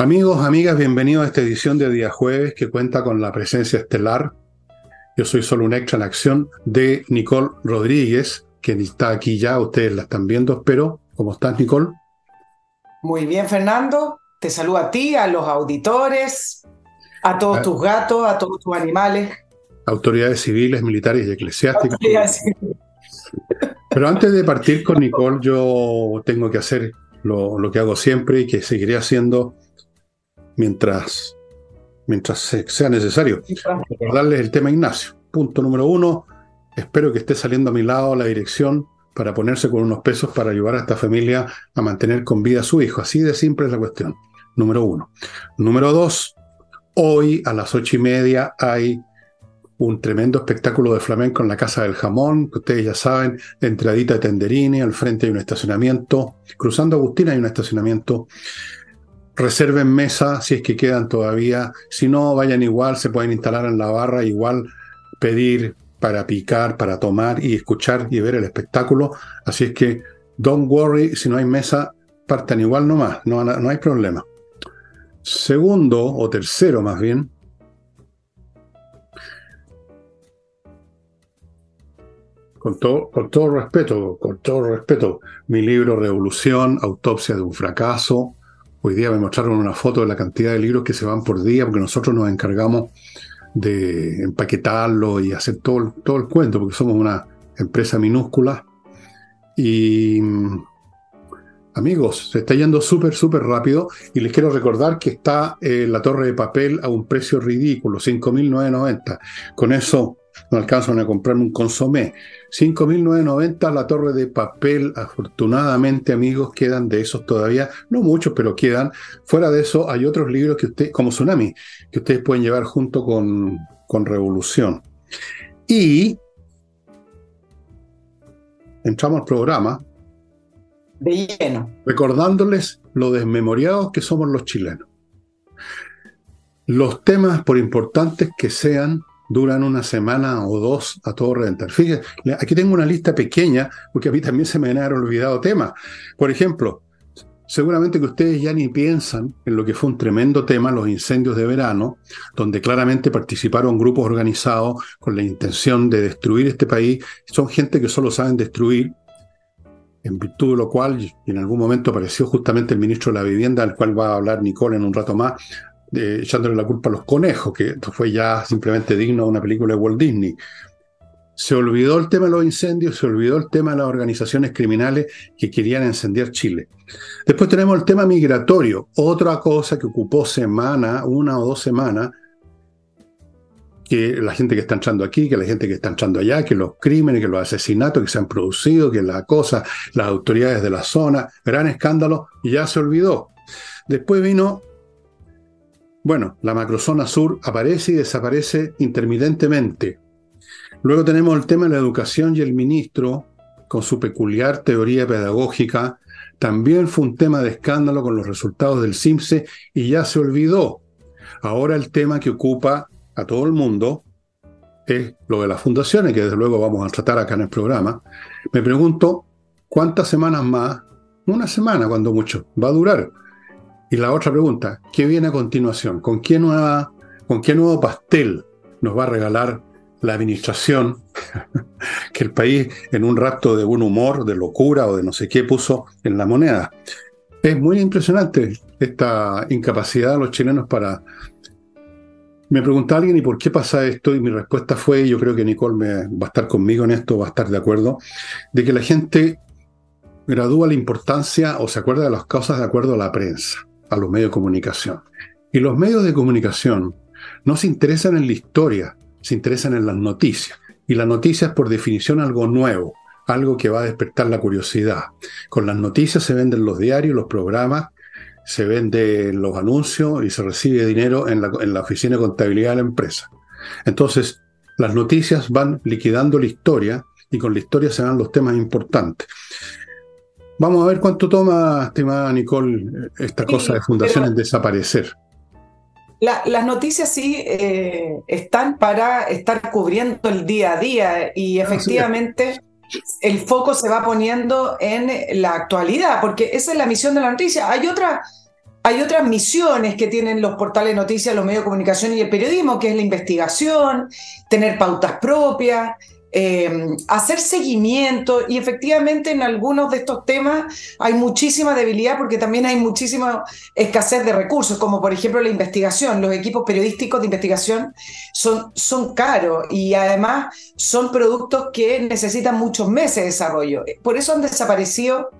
Amigos, amigas, bienvenidos a esta edición de día jueves que cuenta con la presencia estelar. Yo soy solo un extra en acción de Nicole Rodríguez, que está aquí ya, ustedes la están viendo, espero. ¿Cómo estás, Nicole? Muy bien, Fernando. Te saludo a ti, a los auditores, a todos ah. tus gatos, a todos tus animales. Autoridades civiles, militares y eclesiásticas. Pero antes de partir con Nicole, yo tengo que hacer lo, lo que hago siempre y que seguiré haciendo mientras, mientras sea necesario. Recordarles el tema Ignacio. Punto número uno, espero que esté saliendo a mi lado la dirección para ponerse con unos pesos para ayudar a esta familia a mantener con vida a su hijo. Así de simple es la cuestión. Número uno. Número dos, hoy a las ocho y media hay un tremendo espectáculo de flamenco en la Casa del Jamón, que ustedes ya saben, entradita de Tenderini, al frente hay un estacionamiento, cruzando Agustina hay un estacionamiento reserven mesa si es que quedan todavía. Si no, vayan igual, se pueden instalar en la barra, igual pedir para picar, para tomar y escuchar y ver el espectáculo. Así es que, don't worry, si no hay mesa, partan igual nomás, no, no hay problema. Segundo, o tercero más bien, con todo, con todo respeto, con todo respeto, mi libro Revolución, Autopsia de un fracaso, Hoy día me mostraron una foto de la cantidad de libros que se van por día, porque nosotros nos encargamos de empaquetarlo y hacer todo, todo el cuento, porque somos una empresa minúscula. Y amigos, se está yendo súper, súper rápido y les quiero recordar que está eh, la torre de papel a un precio ridículo, 5.990. Con eso no alcanzan a comprar un consomé. 5.990 la torre de papel. Afortunadamente, amigos, quedan de esos todavía, no muchos, pero quedan. Fuera de eso, hay otros libros que usted, como Tsunami, que ustedes pueden llevar junto con, con Revolución. Y entramos al programa. De lleno. Recordándoles lo desmemoriados que somos los chilenos. Los temas, por importantes que sean, duran una semana o dos a todo reventar. Fíjense, aquí tengo una lista pequeña, porque a mí también se me han olvidado temas. Por ejemplo, seguramente que ustedes ya ni piensan en lo que fue un tremendo tema, los incendios de verano, donde claramente participaron grupos organizados con la intención de destruir este país. Son gente que solo saben destruir, en virtud de lo cual en algún momento apareció justamente el ministro de la Vivienda, al cual va a hablar Nicole en un rato más, echándole la culpa a los conejos, que esto fue ya simplemente digno de una película de Walt Disney. Se olvidó el tema de los incendios, se olvidó el tema de las organizaciones criminales que querían encender Chile. Después tenemos el tema migratorio, otra cosa que ocupó semana, una o dos semanas, que la gente que está entrando aquí, que la gente que está entrando allá, que los crímenes, que los asesinatos que se han producido, que la cosa, las autoridades de la zona, gran escándalo, ya se olvidó. Después vino bueno, la macrozona sur aparece y desaparece intermitentemente. Luego tenemos el tema de la educación y el ministro, con su peculiar teoría pedagógica, también fue un tema de escándalo con los resultados del CIMSE y ya se olvidó. Ahora el tema que ocupa a todo el mundo es lo de las fundaciones, que desde luego vamos a tratar acá en el programa. Me pregunto, ¿cuántas semanas más? Una semana, cuando mucho, va a durar. Y la otra pregunta, ¿qué viene a continuación? ¿Con qué, nueva, ¿Con qué nuevo pastel nos va a regalar la administración que el país en un rapto de buen humor, de locura o de no sé qué puso en la moneda? Es muy impresionante esta incapacidad de los chilenos para... Me pregunta alguien, ¿y por qué pasa esto? Y mi respuesta fue, yo creo que Nicole me, va a estar conmigo en esto, va a estar de acuerdo, de que la gente gradúa la importancia o se acuerda de las cosas de acuerdo a la prensa a los medios de comunicación. Y los medios de comunicación no se interesan en la historia, se interesan en las noticias. Y la noticia es por definición algo nuevo, algo que va a despertar la curiosidad. Con las noticias se venden los diarios, los programas, se venden los anuncios y se recibe dinero en la, en la oficina de contabilidad de la empresa. Entonces, las noticias van liquidando la historia y con la historia se dan los temas importantes. Vamos a ver cuánto toma, estimada Nicole, esta cosa de fundaciones desaparecer. las noticias sí eh, están para estar cubriendo el día a día y efectivamente el foco se va poniendo en la actualidad, porque esa es la misión de la noticia. Hay otra, hay otras misiones que tienen los portales de noticias, los medios de comunicación y el periodismo, que es la investigación, tener pautas propias, eh, hacer seguimiento y efectivamente en algunos de estos temas hay muchísima debilidad porque también hay muchísima escasez de recursos, como por ejemplo la investigación. Los equipos periodísticos de investigación son, son caros y además son productos que necesitan muchos meses de desarrollo. Por eso han desaparecido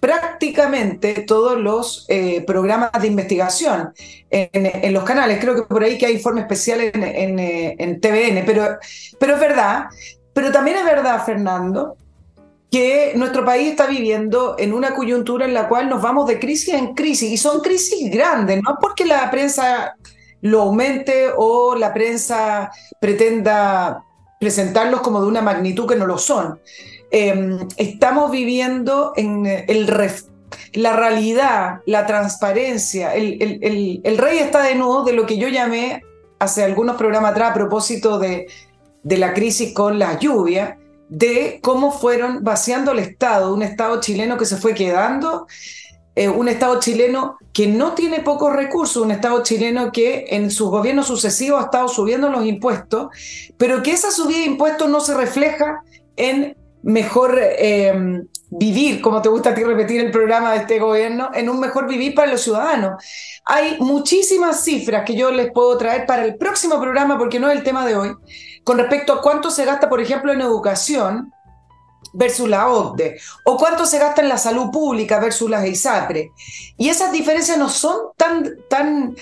prácticamente todos los eh, programas de investigación en, los canales. Creo que por ahí que hay informe especial en, en, TVN, pero, pero es verdad pero también es verdad, Fernando, que nuestro país está viviendo en una coyuntura en la cual nos vamos de crisis en crisis, y son crisis grandes, no porque la prensa lo aumente o la prensa pretenda presentarlos como de una magnitud que no lo son. Em, estamos viviendo en el la realidad, la transparencia. El, el, rey está de nuevo de lo que yo llamé hace algunos programas atrás a propósito de de la crisis con la lluvia, de cómo fueron vaciando el Estado, un Estado chileno que se fue quedando, eh, un Estado chileno que no tiene pocos recursos, un Estado chileno que en sus gobiernos sucesivos ha estado subiendo los impuestos, pero que esa subida de impuestos no se refleja en mejor eh, vivir, como te gusta a ti repetir el programa de este gobierno, en un mejor vivir para los ciudadanos. Hay muchísimas cifras que yo les puedo traer para el próximo programa, porque no es el tema de hoy, con respecto a cuánto se gasta, por ejemplo, en educación versus la OCDE, o cuánto se gasta en la salud pública versus las ISAPRE. Y esas diferencias no son tan, tan,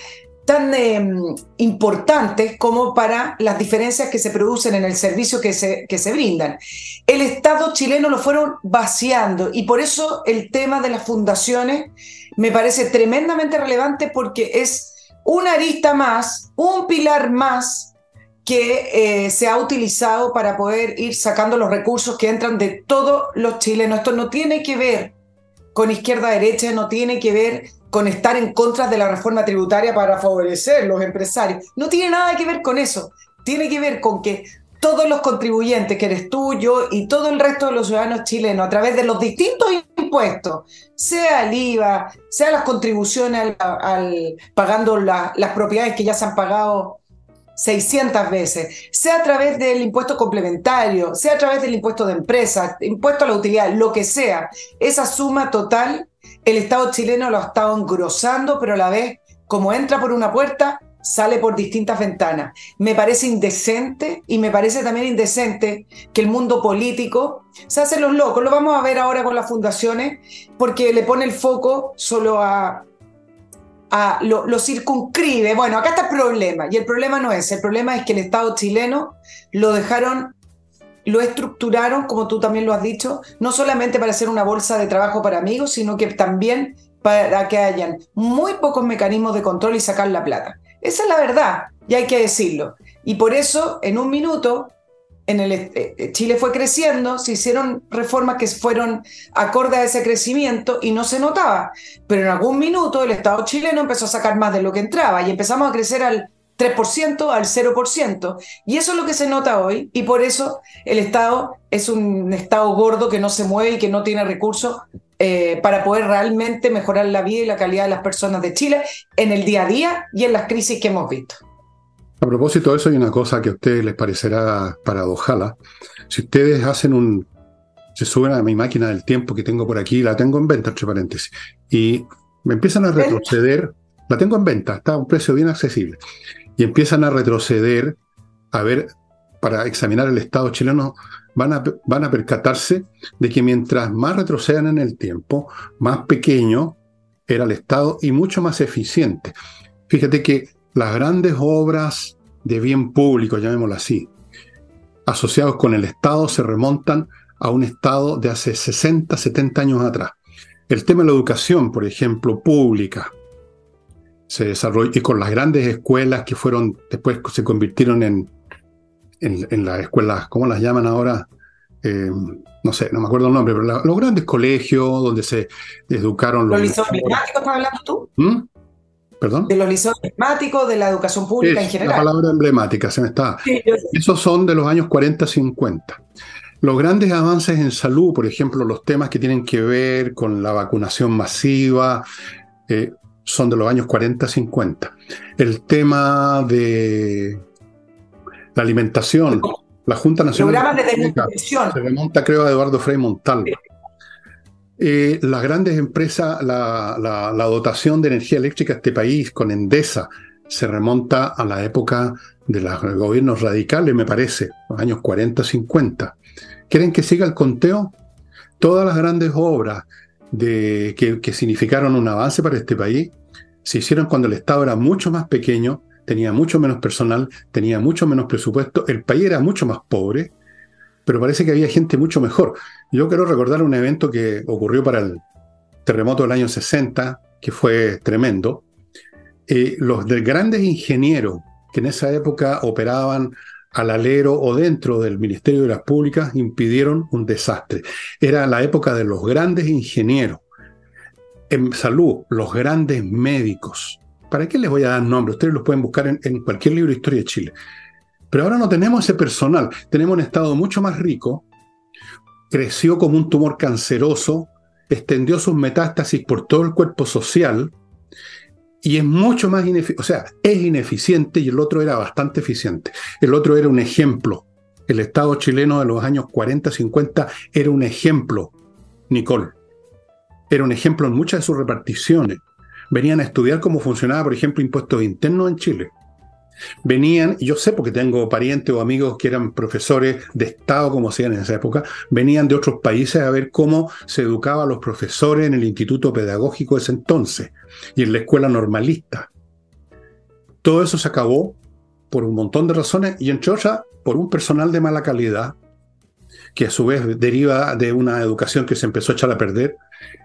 tan em, importantes como para las diferencias que se producen en el servicio que se, que se brindan. El Estado chileno lo fueron vaciando y por eso el tema de las fundaciones me parece tremendamente relevante porque es una arista más, un pilar más que eh, se ha utilizado para poder ir sacando los recursos que entran de todos los chilenos. Esto no tiene que ver con izquierda-derecha, no tiene que ver con estar en contra de la reforma tributaria para favorecer los empresarios. No tiene nada que ver con eso. Tiene que ver con que todos los contribuyentes, que eres tú, yo y todo el resto de los ciudadanos chilenos, a través de los distintos impuestos, sea el IVA, sea las contribuciones al, pagando las propiedades que ya se han pagado 600 veces, sea a través del impuesto complementario, sea a través del impuesto de empresa, impuesto a la utilidad, lo que sea, esa suma total, el Estado chileno lo ha estado engrosando, pero a la vez, como entra por una puerta, sale por distintas ventanas. Me parece indecente y me parece también indecente que el mundo político se hace los locos. Lo vamos a ver ahora con las fundaciones porque le pone el foco solo a lo, circunscribe. Bueno, acá está el problema, y el problema no es, el problema es que el Estado chileno lo dejaron, lo estructuraron, como tú también lo has dicho, no solamente para hacer una bolsa de trabajo para amigos, sino que también para que hayan muy pocos mecanismos de control y sacar la plata. Esa es la verdad, y hay que decirlo. Y por eso, en un minuto, en el, eh, eh, Chile fue creciendo, se hicieron reformas que fueron acorde a ese crecimiento y no se notaba. Pero en algún minuto el Estado chileno empezó a sacar más de lo que entraba y empezamos a crecer al 3%, al 0%. Y eso es lo que se nota hoy y por eso el Estado es un Estado gordo que no se mueve y que no tiene recursos eh, para poder realmente mejorar la vida y la calidad de las personas de Chile en el día a día y en las crisis que hemos visto. A propósito de eso, hay una cosa que a ustedes les parecerá paradojala. Si ustedes hacen un. se suben a mi máquina del tiempo que tengo por aquí, la tengo en venta, entre paréntesis, y me empiezan a retroceder. La tengo en venta, está a un precio bien accesible. Y empiezan a retroceder, a ver, para examinar el Estado chileno, van a, van a percatarse de que mientras más retrocedan en el tiempo, más pequeño era el Estado y mucho más eficiente. Fíjate que las grandes obras de bien público, llamémoslo así, asociados con el Estado, se remontan a un Estado de hace 60, 70 años atrás. El tema de la educación, por ejemplo, pública, se desarrolló y con las grandes escuelas que fueron, después se convirtieron en, en, las escuelas, ¿cómo las llaman ahora? Eh, no sé, no me acuerdo el nombre, pero los grandes colegios donde se educaron los... ¿Los liceos estás hablando tú? ¿Mm? ¿Perdón? De los liceos emblemáticos, de la educación pública en general. La palabra emblemática, se me está. Esos son de los años 40-50. Los grandes avances en salud, por ejemplo, los temas que tienen que ver con la vacunación masiva, eh, son de los años 40-50. El tema de la alimentación, la Junta Nacional de se remonta creo a Eduardo Frei Montalva. Eh, las grandes empresas, la, la, dotación de energía eléctrica a este país con Endesa se remonta a la época de los gobiernos radicales, me parece, los años 40-50. ¿Quieren que siga el conteo? Todas las grandes obras de, que, significaron un avance para este país se hicieron cuando el Estado era mucho más pequeño, tenía mucho menos personal, tenía mucho menos presupuesto, el país era mucho más pobre, pero parece que había gente mucho mejor. Yo quiero recordar un evento que ocurrió para el terremoto del año 60, que fue tremendo. Eh, los de grandes ingenieros que en esa época operaban al alero o dentro del Ministerio de las Públicas impidieron un desastre. Era la época de los grandes ingenieros. En salud, los grandes médicos. ¿Para qué les voy a dar nombre? Ustedes los pueden buscar en, en cualquier libro de historia de Chile. Pero ahora no tenemos ese personal. Tenemos un Estado mucho más rico. Creció como un tumor canceroso, extendió sus metástasis por todo el cuerpo social y es mucho más ineficiente, o sea, es ineficiente y el otro era bastante eficiente. El otro era un ejemplo. El Estado chileno de los años 40, 50 era un ejemplo, Nicole. Era un ejemplo en muchas de sus reparticiones. Venían a estudiar cómo funcionaba, por ejemplo, impuestos internos en Chile. Venían, yo sé porque tengo parientes o amigos que eran profesores de Estado, como hacían en esa época, venían de otros países a ver cómo se educaba a los profesores en el Instituto Pedagógico de ese entonces y en la escuela normalista. Todo eso se acabó por un montón de razones y entre otras por un personal de mala calidad que a su vez deriva de una educación que se empezó a echar a perder.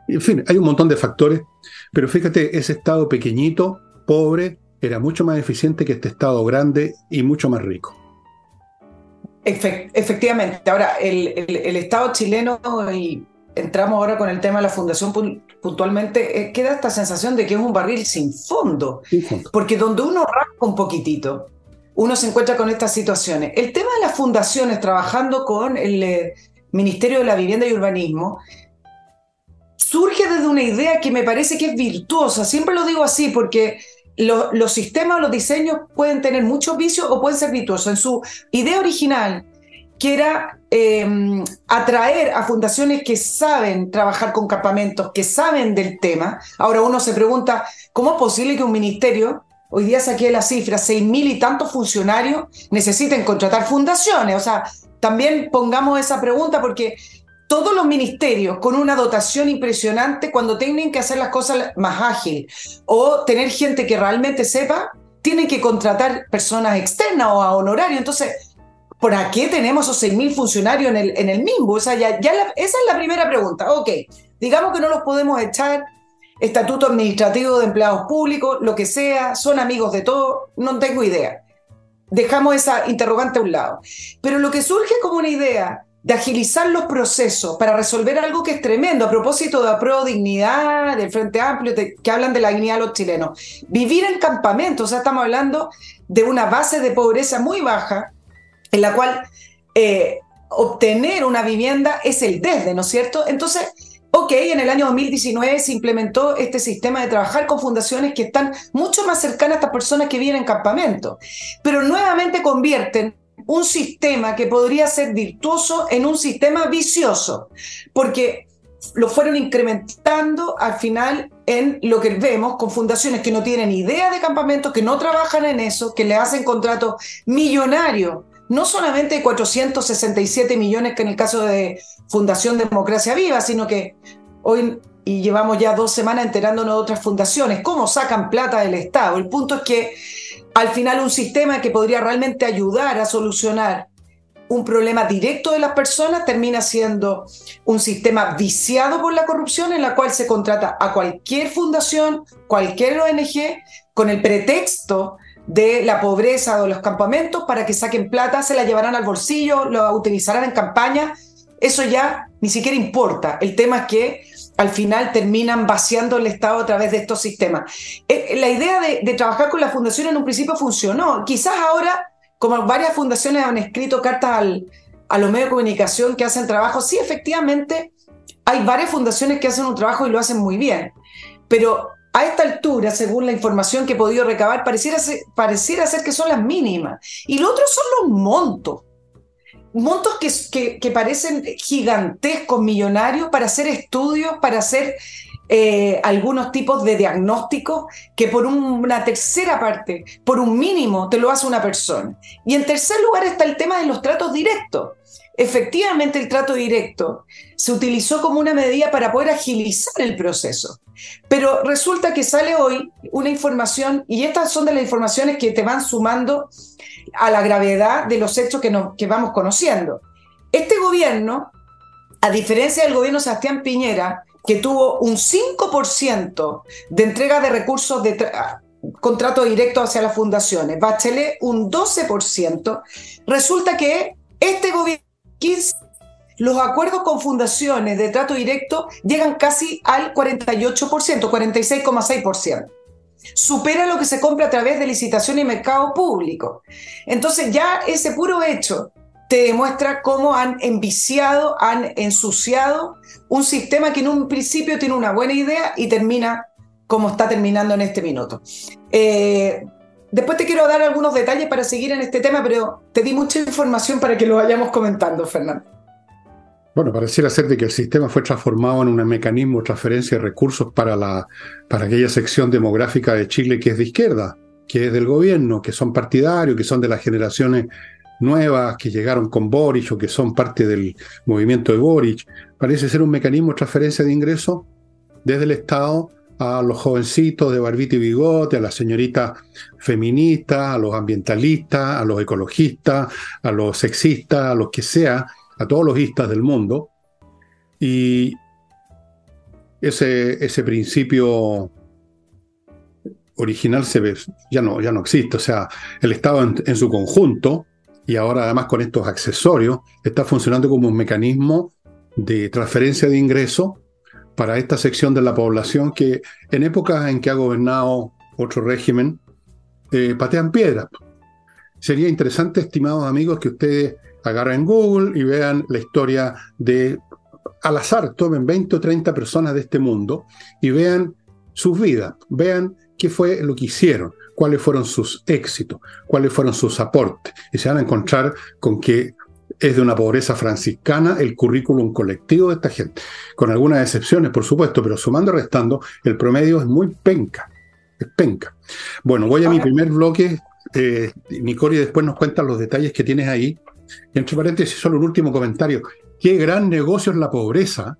En fin, hay un montón de factores, pero fíjate, ese estado pequeñito, pobre, era mucho más eficiente que este Estado grande y mucho más rico. efectivamente. Ahora, el, Estado chileno, y entramos ahora con el tema de la fundación puntualmente, eh, queda esta sensación de que es un barril sin fondo, porque donde uno rasca un poquitito, uno se encuentra con estas situaciones. El tema de las fundaciones, trabajando con el eh, Ministerio de la Vivienda y Urbanismo, surge desde una idea que me parece que es virtuosa. Siempre lo digo así porque los sistemas o los diseños pueden tener muchos vicios o pueden ser virtuosos. En su idea original, que era em, atraer a fundaciones que saben trabajar con campamentos, que saben del tema. Ahora uno se pregunta, ¿cómo es posible que un ministerio, hoy día saqué la cifra, seis mil y tantos funcionarios, necesiten contratar fundaciones? O sea, también pongamos esa pregunta porque todos los ministerios con una dotación impresionante cuando tienen que hacer las cosas más ágil o tener gente que realmente sepa, tienen que contratar personas externas o a honorario. Entonces, ¿por qué tenemos esos 6.000 funcionarios en el, en el MIMBO? O sea, ya esa es la primera pregunta. Ok, digamos que no los podemos echar, estatuto administrativo de empleados públicos, lo que sea, son amigos de todo, no tengo idea. Dejamos esa interrogante a un lado. Pero lo que surge como una idea de agilizar los procesos para resolver algo que es tremendo, a propósito de pro dignidad, del Frente Amplio, que hablan de la dignidad de los chilenos. Vivir en campamentos, o sea, estamos hablando de una base de pobreza muy baja, en la cual eh, obtener una vivienda es el desde, ¿no es cierto? Entonces, ok, en el año 2019 se implementó este sistema de trabajar con fundaciones que están mucho más cercanas a estas personas que viven en campamento, pero nuevamente convierten un sistema que podría ser virtuoso en un sistema vicioso, porque lo fueron incrementando al final en lo que vemos con fundaciones que no tienen idea de campamentos, que no trabajan en eso, que le hacen contratos millonarios, no solamente de 467 millones que en el caso de Fundación Democracia Viva, sino que hoy y llevamos ya dos semanas enterándonos de otras fundaciones, cómo sacan plata del Estado. El punto es que al final un sistema que podría realmente ayudar a solucionar un problema directo de las personas termina siendo un sistema viciado por la corrupción en la cual se contrata a cualquier fundación, cualquier ONG, con el pretexto de la pobreza o los campamentos para que saquen plata, se la llevarán al bolsillo, lo utilizarán en campaña. Eso ya ni siquiera importa. El tema es que al final terminan vaciando el Estado a través de estos sistemas. Eh, la idea de, trabajar con la fundación en un principio funcionó. Quizás ahora, como varias fundaciones han escrito cartas a los medios de comunicación que hacen trabajo, sí, efectivamente, hay varias fundaciones que hacen un trabajo y lo hacen muy bien. Pero a esta altura, según la información que he podido recabar, pareciera ser, pareciera ser que son las mínimas. Y lo otro son los montos. Montos que, que, parecen gigantescos, millonarios, para hacer estudios, para hacer eh, algunos tipos de diagnósticos que por una tercera parte, por un mínimo, te lo hace una persona. Y en tercer lugar está el tema de los tratos directos. Efectivamente, el trato directo se utilizó como una medida para poder agilizar el proceso. Pero resulta que sale hoy una información, y estas son de las informaciones que te van sumando a la gravedad de los hechos que, que vamos conociendo. Este gobierno, a diferencia del gobierno Sebastián Piñera, que tuvo un 5% de entrega de recursos de contrato directo hacia las fundaciones, Bachelet un 12%, resulta que este gobierno los acuerdos con fundaciones de trato directo llegan casi al 48%, 46,6%. Supera lo que se compra a través de licitación y mercado público. Entonces ya ese puro hecho te demuestra cómo han enviciado, han ensuciado un sistema que en un principio tiene una buena idea y termina como está terminando en este minuto. Eh, Después te quiero dar algunos detalles para seguir en este tema, pero te di mucha información para que lo vayamos comentando, Fernando. Bueno, pareciera ser de que el sistema fue transformado en un mecanismo de transferencia de recursos para, la, para aquella sección demográfica de Chile que es de izquierda, que es del gobierno, que son partidarios, que son de las generaciones nuevas, que llegaron con Boric o que son parte del movimiento de Boric. Parece ser un mecanismo de transferencia de ingresos desde el Estado a los jovencitos de barbita y bigote, a las señoritas feministas, a los ambientalistas, a los ecologistas, a los sexistas, a los que sea, a todos los istas del mundo. Y ese, ese principio original se ve, ya, no, ya no existe. O sea, el Estado en su conjunto, y ahora además con estos accesorios, está funcionando como un mecanismo de transferencia de ingresos para esta sección de la población que en épocas en que ha gobernado otro régimen, eh, patean piedras. Sería interesante, estimados amigos, que ustedes agarren Google y vean la historia de, al azar, tomen 20 o 30 personas de este mundo y vean sus vidas, vean qué fue lo que hicieron, cuáles fueron sus éxitos, cuáles fueron sus aportes. Y se van a encontrar con que es de una pobreza franciscana el currículum colectivo de esta gente, con algunas excepciones, por supuesto, pero sumando y restando, el promedio es muy penca, es penca. Bueno, voy a mi primer bloque, eh, después nos cuentan los detalles que tienes ahí. Y entre paréntesis, solo un último comentario. Qué gran negocio es la pobreza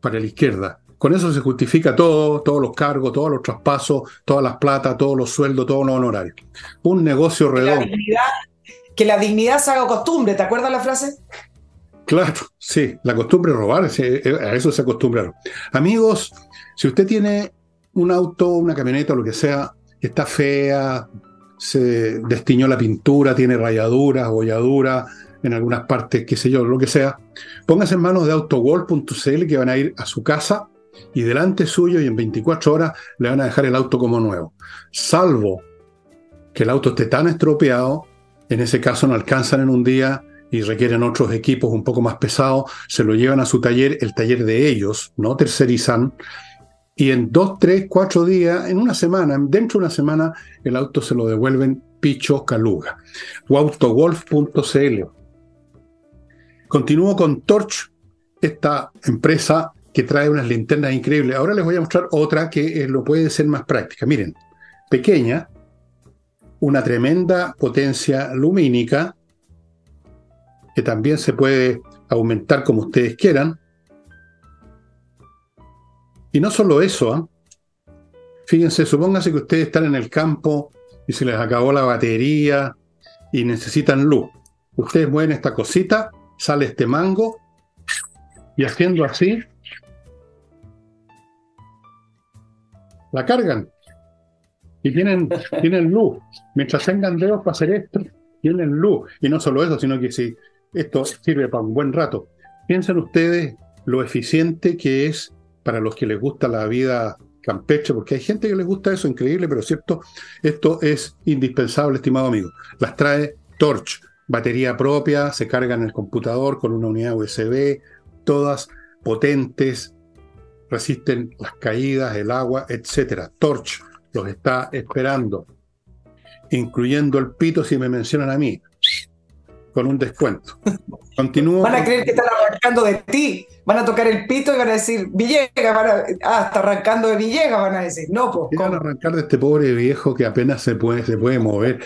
para la izquierda. Con eso se justifica todo, todos los cargos, todos los traspasos, todas las plata, todos los sueldos, todos los honorarios. Un negocio redondo que la dignidad se haga costumbre, ¿te acuerdas la frase? Claro, sí, la costumbre es robar, eh, a eso se acostumbraron. Amigos, si usted tiene un auto, una camioneta, lo que sea, que está fea, se destiñó la pintura, tiene rayaduras, bolladuras en algunas partes, qué sé yo, lo que sea, póngase en manos de autogol.cl que van a ir a su casa y delante suyo y en 24 horas le van a dejar el auto como nuevo. Salvo que el auto esté tan estropeado en ese caso no alcanzan en un día y requieren otros equipos un poco más pesados, se lo llevan a su taller, el taller de ellos, no tercerizan, y en dos, tres, cuatro días, en una semana, dentro de una semana, el auto se lo devuelven Picho Caluga. autogolf.cl. Continúo con Torch, esta empresa que trae unas linternas increíbles. Ahora les voy a mostrar otra que eh, lo puede ser más práctica. Miren, pequeña, una tremenda potencia lumínica que también se puede aumentar como ustedes quieran. Y no solo eso, ¿ah? fíjense, supónganse que ustedes están en el campo y se les acabó la batería y necesitan luz. Ustedes mueven esta cosita, sale este mango y haciendo así, la cargan y tienen, tienen luz. Mientras tengan dedos para hacer esto, tienen luz. Y no solo eso, sino que si esto sirve para un buen rato. Piensen ustedes lo eficiente que es para los que les gusta la vida campeche, porque hay gente que les gusta eso, increíble, pero cierto, esto es indispensable, estimado amigo. Las trae Torch, batería propia, se carga en el computador con una unidad USB, todas potentes, resisten las caídas, el agua, etcétera. Torch los está esperando, incluyendo el pito si me mencionan a mí, con un descuento. Continúo. Van a creer que están arrancando de ti. Van a tocar el pito y van a decir Villegas, ah, está arrancando de Villegas, van a decir. No, pues. Van a arrancar de este pobre viejo que apenas se puede, se puede mover.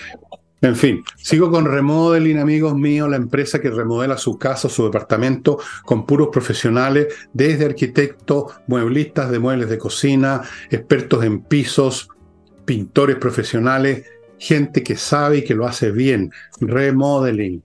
En fin, sigo con Remodeling, amigos míos, la empresa que remodela su casa, su departamento, con puros profesionales, desde arquitectos, mueblistas de muebles de cocina, expertos en pisos, pintores profesionales, gente que sabe y que lo hace bien. Remodeling.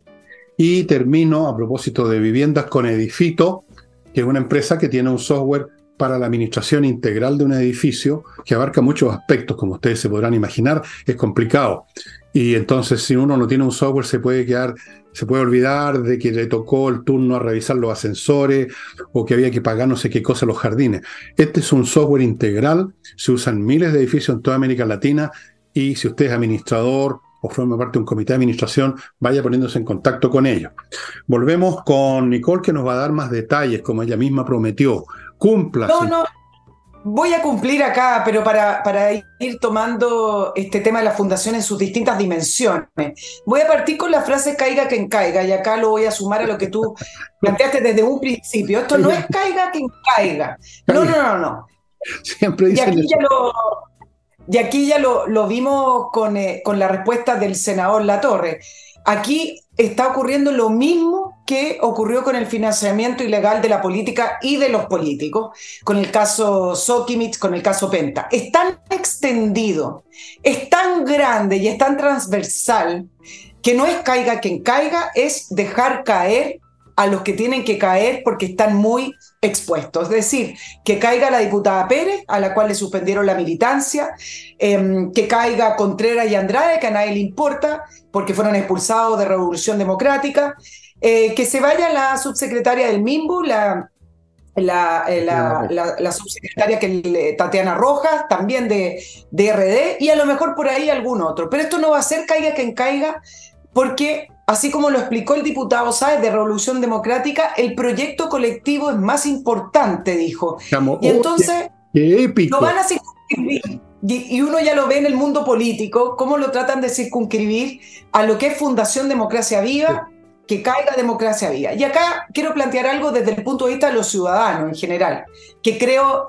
Y termino a propósito de viviendas con Edifito, que es una empresa que tiene un software para la administración integral de un edificio que abarca muchos aspectos, como ustedes se podrán imaginar, es complicado. Y entonces si uno no tiene un software se puede quedar, se puede olvidar de que le tocó el turno a revisar los ascensores o que había que pagar no sé qué cosa los jardines. Este es un software integral, se usan miles de edificios en toda América Latina y si usted es administrador o forma parte de un comité de administración, vaya poniéndose en contacto con ellos. Volvemos con Nicole que nos va a dar más detalles, como ella misma prometió. Cumpla. No, no, Voy a cumplir acá, pero para, para, ir tomando este tema de la fundación en sus distintas dimensiones. Voy a partir con la frase caiga quien caiga, y acá lo voy a sumar a lo que tú planteaste desde un principio. Esto no es caiga quien caiga. No, no, no, no. Siempre dicen y aquí ya lo, y aquí ya lo, vimos con, eh, con la respuesta del senador Latorre. Aquí está ocurriendo lo mismo que ocurrió con el financiamiento ilegal de la política y de los políticos, con el caso Sokimich, con el caso Penta. Es tan extendido, es tan grande y es tan transversal que no es caiga quien caiga, es dejar caer a los que tienen que caer porque están muy expuestos. Es decir, que caiga la diputada Pérez, a la cual le suspendieron la militancia, em, que caiga Contreras y Andrade, que a nadie le importa porque fueron expulsados de Revolución Democrática, eh, que se vaya la subsecretaria del MIMBU, la, la, eh, la, subsecretaria que, Tatiana Rojas, también de, de RD, y a lo mejor por ahí algún otro. Pero esto no va a ser caiga quien caiga, porque Así como lo explicó el diputado Sáez de Revolución Democrática, el proyecto colectivo es más importante, dijo. y entonces lo van a circunscribir. Y, uno ya lo ve en el mundo político, cómo lo tratan de circunscribir a lo que es Fundación Democracia Viva, que caiga Democracia Viva. Y acá quiero plantear algo desde el punto de vista de los ciudadanos en general, que creo,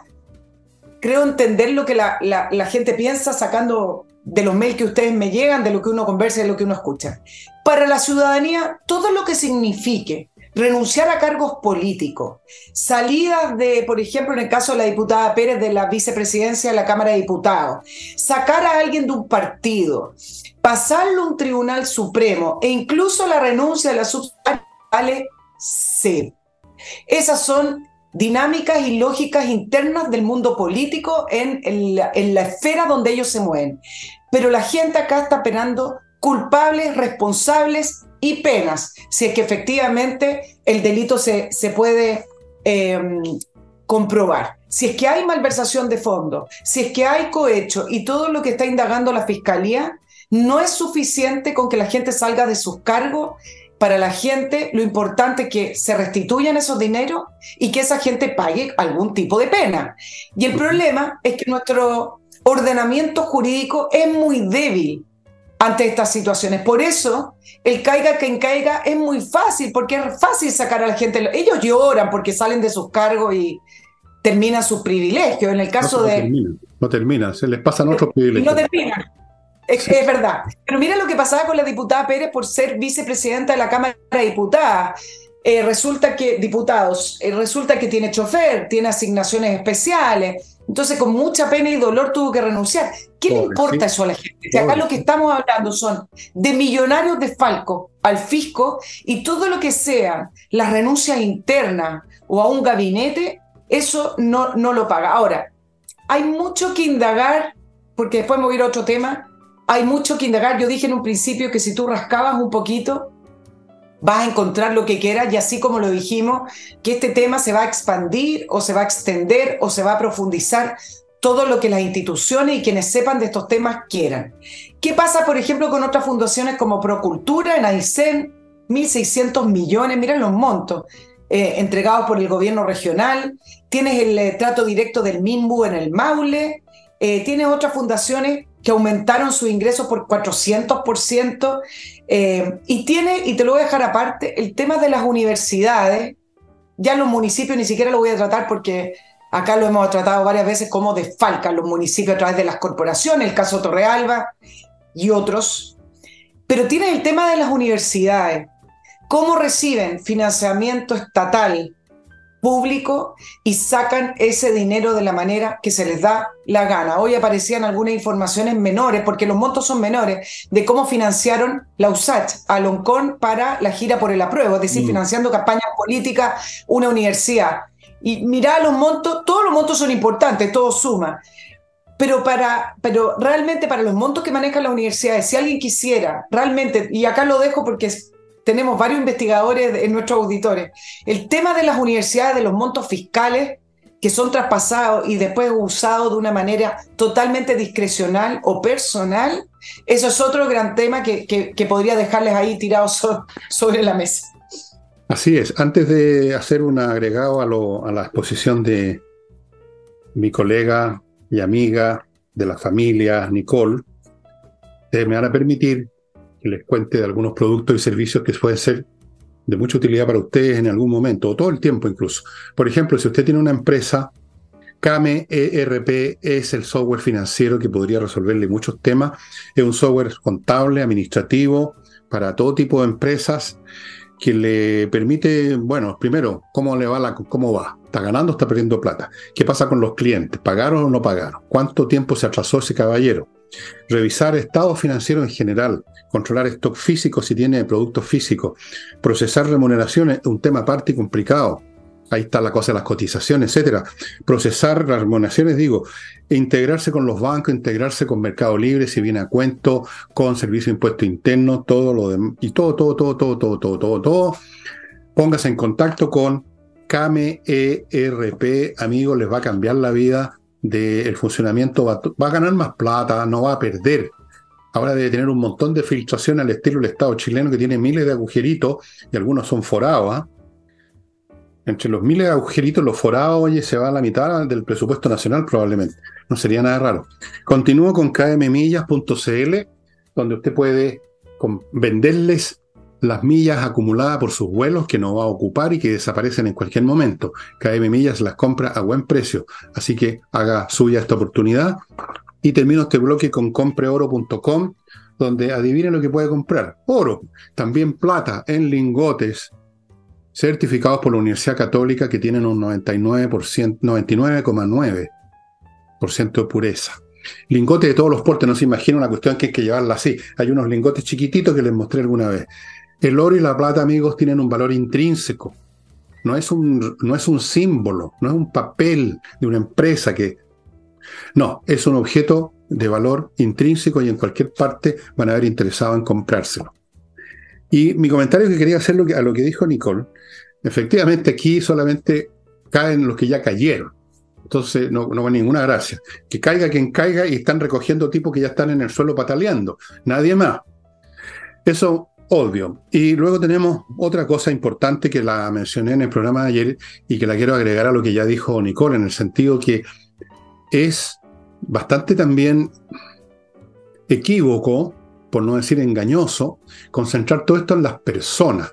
creo entender lo que la, la gente piensa sacando de los mails que ustedes me llegan, de lo que uno conversa y de lo que uno escucha. Para la ciudadanía, todo lo que signifique renunciar a cargos políticos, salidas de, por ejemplo, en el caso de la diputada Pérez de la vicepresidencia de la Cámara de Diputados, sacar a alguien de un partido, pasarlo a un tribunal supremo e incluso la renuncia de la subsecretaria C. Esas son dinámicas y lógicas internas del mundo político en, en la esfera donde ellos se mueven. Pero la gente acá está penando culpables, responsables y penas, si es que efectivamente el delito se, se puede em, comprobar. Si es que hay malversación de fondos, si es que hay cohecho y todo lo que está indagando la fiscalía, no es suficiente con que la gente salga de sus cargos. Para la gente lo importante es que se restituyan esos dineros y que esa gente pague algún tipo de pena. Y el problema es que nuestro ordenamiento jurídico es muy débil ante estas situaciones. Por eso, el caiga quien caiga es muy fácil, porque es fácil sacar a la gente. Ellos lloran porque salen de sus cargos y terminan sus privilegios. En el caso no, de. Termina, no termina, se les pasan otros privilegios. No termina. Es, verdad. Pero mira lo que pasaba con la diputada Pérez por ser vicepresidenta de la Cámara de Diputadas. Eh, resulta que, diputados, eh, resulta que tiene chofer, tiene asignaciones especiales entonces, con mucha pena y dolor tuvo que renunciar. ¿Qué le importa eso a la gente? Si acá lo que estamos hablando son de millonarios de Falco al fisco y todo lo que sea las renuncias internas o a un gabinete, eso no, no lo paga. Ahora, hay mucho que indagar, porque después me voy a ir a otro tema, hay mucho que indagar. Yo dije en un principio que si tú rascabas un poquito, vas a encontrar lo que quieras y así como lo dijimos, que este tema se va a expandir o se va a extender o se va a profundizar todo lo que las instituciones y quienes sepan de estos temas quieran. ¿Qué pasa, por ejemplo, con otras fundaciones como Procultura, en Aysén, 1.600 millones, miren los montos. eh, entregados por el gobierno regional, tienes el eh, trato directo del MIMBU en el Maule, eh, tienes otras fundaciones que aumentaron sus ingresos por 400%, y tiene, y te lo voy a dejar aparte, el tema de las universidades, ya los municipios ni siquiera lo voy a tratar porque acá lo hemos tratado varias veces como desfalcan los municipios a través de las corporaciones, el caso Torrealba y otros, pero tiene el tema de las universidades, cómo reciben financiamiento estatal público y sacan ese dinero de la manera que se les da la gana. Hoy aparecían algunas informaciones menores, porque los montos son menores, de cómo financiaron la USACH a Loncón para la gira por el apruebo, es decir, mm. financiando campañas políticas, una universidad. Y mira los montos, todos los montos son importantes, todo suma. Pero, para, pero realmente para los montos que manejan las universidades, si alguien quisiera realmente, y acá lo dejo porque es tenemos varios investigadores en nuestros auditores. El tema de las universidades, de los montos fiscales que son traspasados y después usados de una manera totalmente discrecional o personal, eso es otro gran tema que, podría dejarles ahí tirados sobre la mesa. Así es. Antes de hacer un agregado a, a la exposición de mi colega y amiga de la familia Nicole, me van a permitir les cuente de algunos productos y servicios que pueden ser de mucha utilidad para ustedes en algún momento, o todo el tiempo incluso. Por ejemplo, si usted tiene una empresa, Kame ERP es el software financiero que podría resolverle muchos temas. Es un software contable, administrativo, para todo tipo de empresas que le permite, bueno, primero, cómo le va la, cómo va. ¿Está ganando está perdiendo plata? ¿Qué pasa con los clientes? ¿Pagaron o no pagaron? ¿Cuánto tiempo se atrasó ese caballero? revisar estado financiero en general, controlar stock físico si tiene productos físicos, procesar remuneraciones, un tema aparte y complicado. Ahí está la cosa de las cotizaciones, etcétera. Procesar las remuneraciones, digo, integrarse con los bancos, integrarse con Mercado Libre, si viene a cuento, con Servicio de Impuesto Interno, todo lo demás, y todo, todo, todo, todo, todo, todo, todo, todo. Póngase en contacto con Kame ERP, amigos, les va a cambiar la vida del funcionamiento va, a ganar más plata, no va a perder. Ahora debe tener un montón de filtración al estilo del Estado chileno que tiene miles de agujeritos y algunos son forados. ¿ah? Entre los miles de agujeritos, los forados, oye, se va a la mitad del presupuesto nacional probablemente. No sería nada raro. Continúo con kmmillas.cl, donde usted puede venderles las millas acumuladas por sus vuelos que no va a ocupar y que desaparecen en cualquier momento. KM Millas las compra a buen precio, así que haga suya esta oportunidad. Y termino este bloque con compreoro.com, donde adivinen lo que puede comprar. Oro, también plata en lingotes certificados por la Universidad Católica que tienen un 99%, 99,9% de pureza. Lingotes de todos los portes, no se imagina una cuestión que hay que llevarla así. Hay unos lingotes chiquititos que les mostré alguna vez. El oro y la plata, amigos, tienen un valor intrínseco. No es un, no es un símbolo, no es un papel de una empresa que... No, es un objeto de valor intrínseco y en cualquier parte van a haber interesado en comprárselo. Y mi comentario que quería hacer a lo que dijo Nicole, efectivamente aquí solamente caen los que ya cayeron. Entonces no, no va ninguna gracia. Que caiga quien caiga y están recogiendo tipos que ya están en el suelo pataleando. Nadie más. Eso Obvio. Y luego tenemos otra cosa importante que la mencioné en el programa de ayer y que la quiero agregar a lo que ya dijo Nicole, en el sentido que es bastante también equívoco, por no decir engañoso, concentrar todo esto en las personas.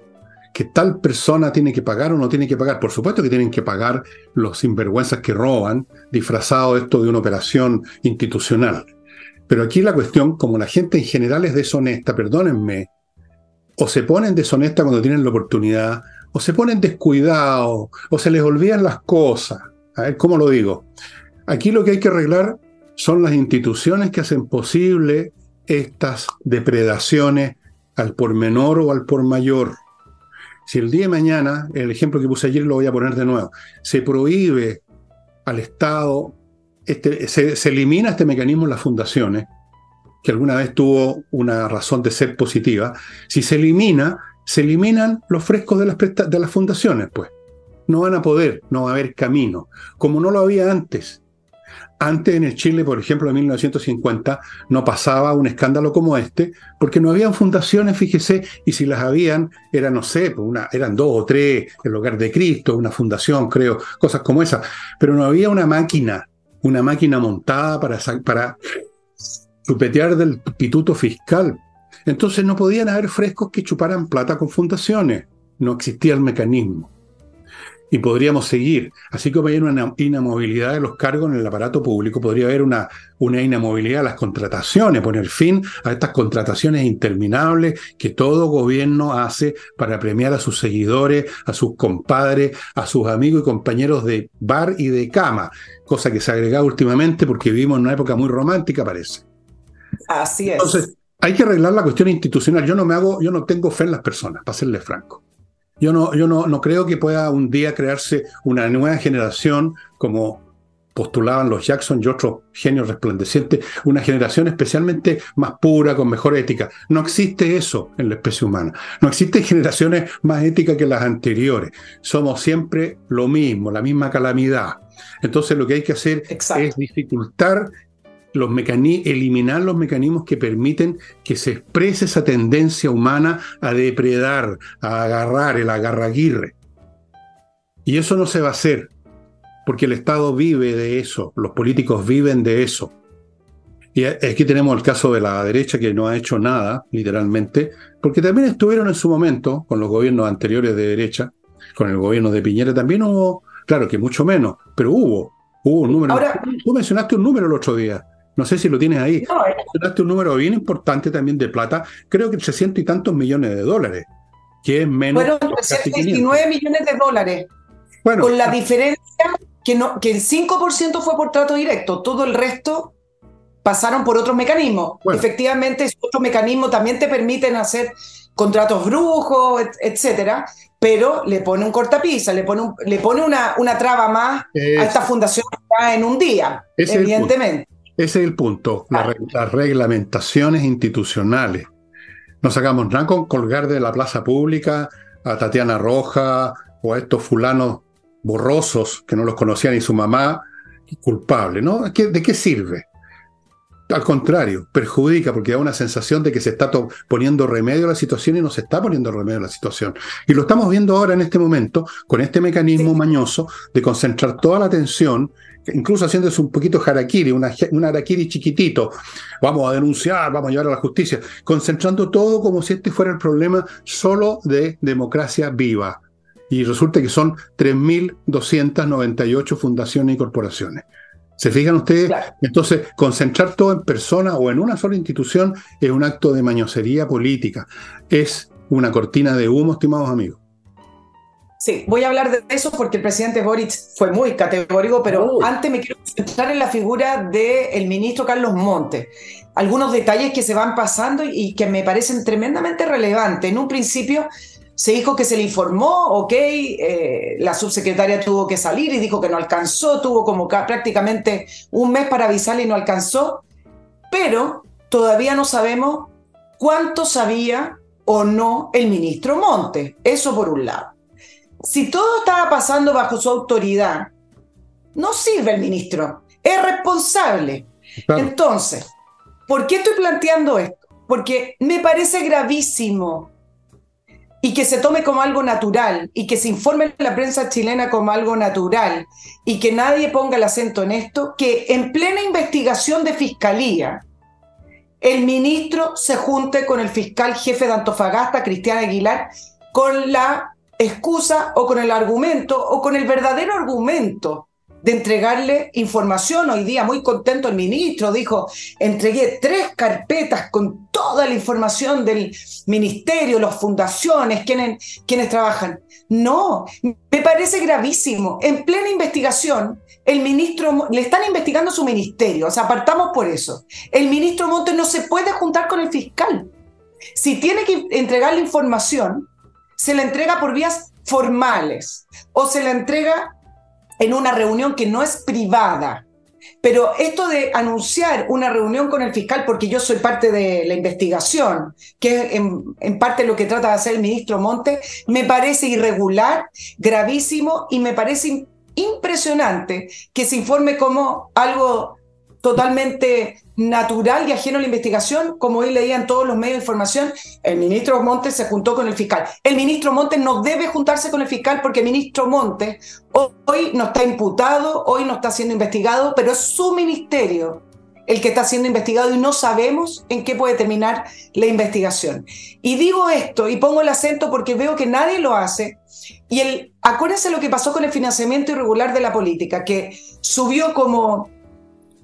Que tal persona tiene que pagar o no tiene que pagar. Por supuesto que tienen que pagar los sinvergüenzas que roban, disfrazado esto de una operación institucional. Pero aquí la cuestión, como la gente en general es deshonesta, perdónenme, o se ponen deshonestas cuando tienen la oportunidad, o se ponen descuidados, o se les olvidan las cosas. A ver, ¿cómo lo digo? Aquí lo que hay que arreglar son las instituciones que hacen posible estas depredaciones al por menor o al por mayor. Si el día de mañana, el ejemplo que puse ayer lo voy a poner de nuevo, se prohíbe al Estado, este, se, elimina este mecanismo en las fundaciones, que alguna vez tuvo una razón de ser positiva, si se elimina, se eliminan los frescos de las, de las fundaciones, pues. No van a poder, no va a haber camino, como no lo había antes. Antes en el Chile, por ejemplo, en 1950, no pasaba un escándalo como este, porque no habían fundaciones, fíjese, y si las habían, eran, no sé, pues una, eran dos o tres, el Hogar de Cristo, una fundación, creo, cosas como esas, pero no había una máquina, una máquina montada para, para chupetear del pituto fiscal. Entonces no podían haber frescos que chuparan plata con fundaciones, no existía el mecanismo y podríamos seguir. Así como hay una inamovilidad de los cargos en el aparato público, podría haber una, una inamovilidad de las contrataciones, poner fin a estas contrataciones interminables que todo gobierno hace para premiar a sus seguidores, a sus compadres, a sus amigos y compañeros de bar y de cama, cosa que se ha agregado últimamente porque vivimos en una época muy romántica, parece. Así es. Entonces, hay que arreglar la cuestión institucional. Yo no me hago, yo no tengo fe en las personas, para serles franco. Yo no, yo no, no creo que pueda un día crearse una nueva generación como postulaban los Jackson y otros genios resplandecientes, una generación especialmente más pura, con mejor ética. No existe eso en la especie humana. No existen generaciones más éticas que las anteriores. Somos siempre lo mismo, la misma calamidad. Entonces lo que hay que hacer es dificultar los eliminar los mecanismos que permiten que se exprese esa tendencia humana a depredar, a agarrar, el agarraguirre. Y eso no se va a hacer, porque el Estado vive de eso, los políticos viven de eso. Y aquí tenemos el caso de la derecha que no ha hecho nada, literalmente, porque también estuvieron en su momento con los gobiernos anteriores de derecha, con el gobierno de Piñera también hubo, claro que mucho menos, pero hubo, hubo un número. Ahora, tú mencionaste un número el otro día, no sé si lo tienes ahí. No, es... un número bien importante también de plata, creo que 300 y tantos millones de dólares, que es menos. Fueron 329 millones de dólares. Bueno, con la diferencia que, no, que el 5% fue por trato directo, todo el resto pasaron por otros mecanismos. Efectivamente, esos otros mecanismos también te permiten hacer contratos brujos, etcétera, pero le pone un cortapisa, le pone, le pone una, una traba más a esta fundación en un día, evidentemente. Ese es el punto, las reglamentaciones institucionales. No sacamos nada con colgar de la plaza pública a Tatiana Roja o a estos fulanos borrosos que no los conocía ni su mamá, culpable, ¿no? ¿De qué sirve? Al contrario, perjudica porque da una sensación de que se está poniendo remedio a la situación y no se está poniendo remedio a la situación. Y lo estamos viendo ahora en este momento con este mecanismo mañoso de concentrar toda la atención, incluso haciéndose un poquito harakiri, una, un harakiri chiquitito. Vamos a denunciar, vamos a llevar a la justicia, concentrando todo como si este fuera el problema solo de democracia viva. Y resulta que son 3.298 fundaciones y corporaciones. ¿Se fijan ustedes? Entonces, concentrar todo en persona o en una sola institución es un acto de mañosería política. Es una cortina de humo, estimados amigos. Sí, voy a hablar de eso porque el presidente Boric fue muy categórico, pero antes me quiero centrar en la figura del ministro Carlos Montes. Algunos detalles que se van pasando y que me parecen tremendamente relevantes. En un principio se dijo que se le informó, ok, eh, la subsecretaria tuvo que salir y dijo que no alcanzó, tuvo como prácticamente un mes para avisarle y no alcanzó, pero todavía no sabemos cuánto sabía o no el ministro Montes. Eso por un lado. Si todo estaba pasando bajo su autoridad, no sirve el ministro, es responsable. Entonces, ¿por qué estoy planteando esto? Porque me parece gravísimo y que se tome como algo natural y que se informe la prensa chilena como algo natural y que nadie ponga el acento en esto, que en plena investigación de fiscalía el ministro se junte con el fiscal jefe de Antofagasta, Cristian Aguilar, con la excusa o con el argumento o con el verdadero argumento de entregarle información. Hoy día, muy contento el ministro, dijo, entregué tres carpetas con toda la información del ministerio, las fundaciones, quienes, trabajan. No, me parece gravísimo. En plena investigación, el ministro, le están investigando su ministerio, o sea, apartamos por eso. El ministro Montes no se puede juntar con el fiscal. Si tiene que entregar la información, se la entrega por vías formales o se la entrega en una reunión que no es privada. Pero esto de anunciar una reunión con el fiscal, porque yo soy parte de la investigación, que es en, parte lo que trata de hacer el ministro Monte, me parece irregular, gravísimo y me parece impresionante que se informe como algo totalmente natural y ajeno a la investigación, como hoy leían todos los medios de información, el ministro Montes se juntó con el fiscal. El ministro Montes no debe juntarse con el fiscal porque el ministro Montes hoy no está imputado, hoy no está siendo investigado, pero es su ministerio el que está siendo investigado y no sabemos en qué puede terminar la investigación. Y digo esto y pongo el acento porque veo que nadie lo hace. Y el, acuérdense lo que pasó con el financiamiento irregular de la política, que subió como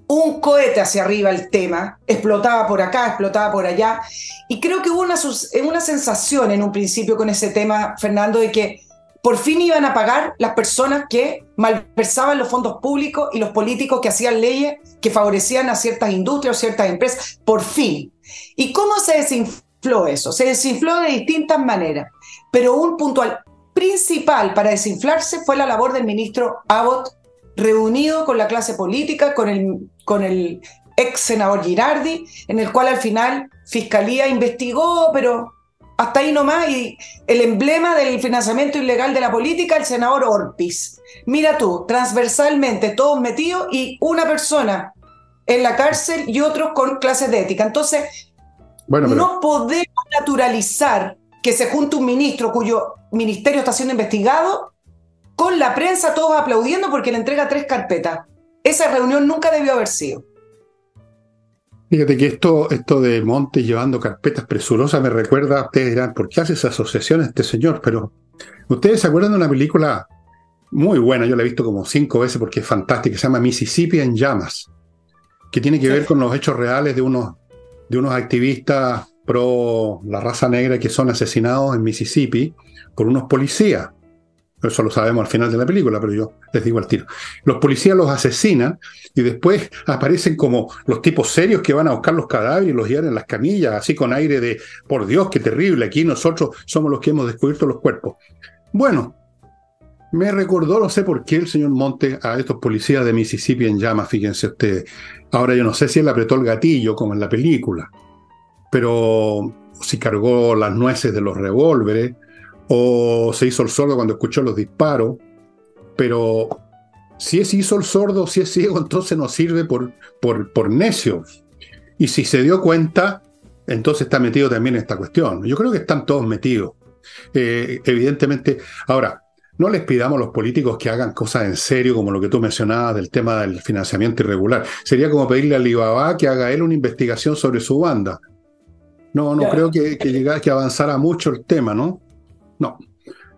un cohete hacia arriba el tema, explotaba por acá, explotaba por allá, y creo que hubo una, una sensación en un principio con ese tema, Fernando, de que por fin iban a pagar las personas que malversaban los fondos públicos y los políticos que hacían leyes que favorecían a ciertas industrias o ciertas empresas, por fin. ¿Y cómo se desinfló eso? Se desinfló de distintas maneras, pero un puntual principal para desinflarse fue la labor del ministro Abbott reunido con la clase política, con el, con el ex senador Girardi, en el cual al final Fiscalía investigó, pero hasta ahí nomás, y el emblema del financiamiento ilegal de la política, el senador Orpis. Mira tú, transversalmente, todos metidos y una persona en la cárcel y otros con clases de ética. Entonces, bueno, no podemos naturalizar que se junte un ministro cuyo ministerio está siendo investigado con la prensa todos aplaudiendo porque le entrega tres carpetas. Esa reunión nunca debió haber sido. Fíjate que esto, esto de Montes llevando carpetas presurosas me recuerda, ustedes dirán, ¿por qué hace esa asociación este señor? Pero ustedes se acuerdan de una película muy buena, yo la he visto como cinco veces porque es fantástica, se llama Mississippi en llamas, que tiene que ver con los hechos reales de unos, de unos activistas pro la raza negra que son asesinados en Mississippi por unos policías. Eso lo sabemos al final de la película, pero yo les digo al tiro. Los policías los asesinan y después aparecen como los tipos serios que van a buscar los cadáveres y los llevan en las camillas, así con aire de, por Dios, qué terrible, aquí nosotros somos los que hemos descubierto los cuerpos. Bueno, me recordó, no sé por qué, el señor Monte a estos policías de Mississippi en llamas, fíjense ustedes. Ahora yo no sé si él apretó el gatillo, como en la película, pero si cargó las nueces de los revólveres, o se hizo el sordo cuando escuchó los disparos, pero si es hizo el sordo, si es ciego, entonces no sirve por, por, por necio. Y si se dio cuenta, entonces está metido también en esta cuestión. Yo creo que están todos metidos. Eh, evidentemente, ahora, no les pidamos a los políticos que hagan cosas en serio, como lo que tú mencionabas del tema del financiamiento irregular. Sería como pedirle a Alibaba que haga él una investigación sobre su banda. No, no creo que, que, que avanzara mucho el tema, ¿no? No.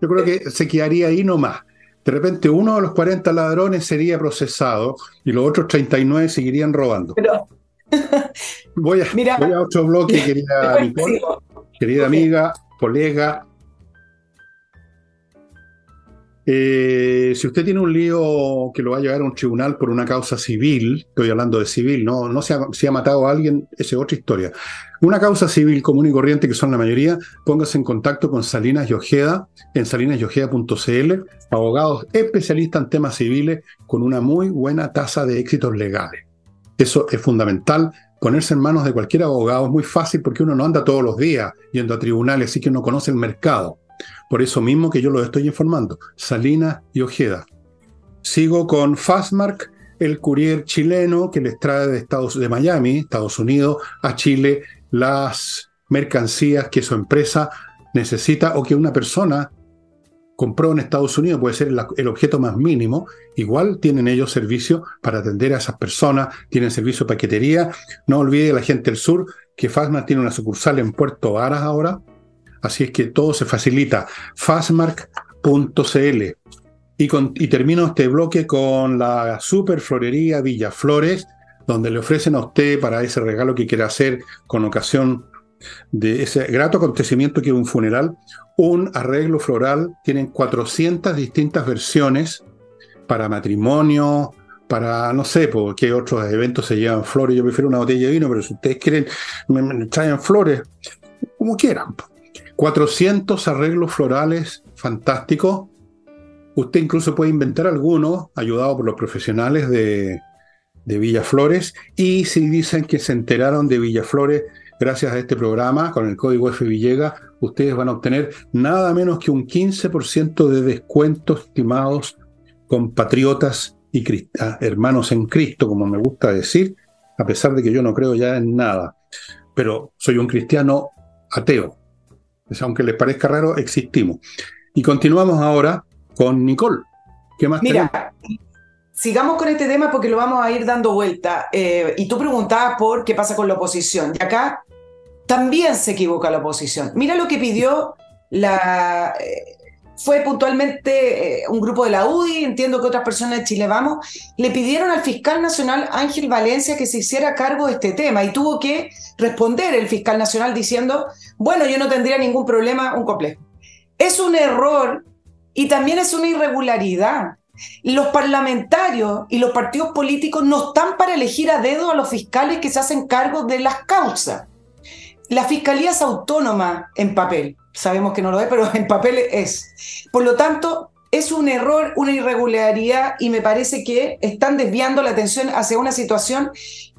Yo creo que se quedaría ahí nomás. De repente uno de los 40 ladrones sería procesado y los otros 39 seguirían robando. voy, a, voy a otro bloque, querida, querida amiga, colega, Eh, si usted tiene un lío que lo va a llevar a un tribunal por una causa civil, estoy hablando de civil, no, no se ha, si ha matado a alguien, esa es otra historia. Una causa civil común y corriente, que son la mayoría, póngase en contacto con Salinas y Ojeda en salinasyojeda.cl, abogados especialistas en temas civiles con una muy buena tasa de éxitos legales. Eso es fundamental. Ponerse en manos de cualquier abogado es muy fácil porque uno no anda todos los días yendo a tribunales, así que uno conoce el mercado. Por eso mismo que yo lo estoy informando. Salinas y Ojeda. Sigo con Fastmark, el courier chileno que les trae de, Estados, de Miami, Estados Unidos, a Chile las mercancías que su empresa necesita o que una persona compró en Estados Unidos, puede ser el, objeto más mínimo, igual tienen ellos servicio para atender a esas personas, tienen servicio de paquetería. No olvide la gente del sur que Fastmark tiene una sucursal en Puerto Varas ahora, Así es que todo se facilita. Fastmark.cl. Y, termino este bloque con la super florería Villaflores, donde le ofrecen a usted para ese regalo que quiera hacer con ocasión de ese grato acontecimiento que es un funeral, un arreglo floral. Tienen 400 distintas versiones para matrimonio, para, no sé, por qué otros eventos se llevan flores. Yo prefiero una botella de vino, pero si ustedes quieren, me, traen flores, como quieran. 400 arreglos florales fantásticos. Usted incluso puede inventar algunos, ayudado por los profesionales de, de Villaflores. Y si dicen que se enteraron de Villaflores gracias a este programa, con el código F Villega, ustedes van a obtener nada menos que un 15% de descuento, estimados compatriotas y ah, hermanos en Cristo, como me gusta decir, a pesar de que yo no creo ya en nada. Pero soy un cristiano ateo. Aunque les parezca raro, existimos. Y continuamos ahora con Nicole. ¿Qué más Mira, sigamos con este tema porque lo vamos a ir dando vuelta. Eh, y tú preguntabas por qué pasa con la oposición. Y acá también se equivoca la oposición. Mira lo que pidió la... Eh, fue puntualmente eh, un grupo de la UDI, entiendo que otras personas de Chile Vamos, le pidieron al fiscal nacional Ángel Valencia que se hiciera cargo de este tema y tuvo que responder el fiscal nacional diciendo, bueno, yo no tendría ningún problema, un complejo. Es un error y también es una irregularidad. Los parlamentarios y los partidos políticos no están para elegir a dedo a los fiscales que se hacen cargo de las causas. La fiscalía es autónoma en papel sabemos que no lo es, pero en papel es. Por lo tanto, es un error, una irregularidad y me parece que están desviando la atención hacia una situación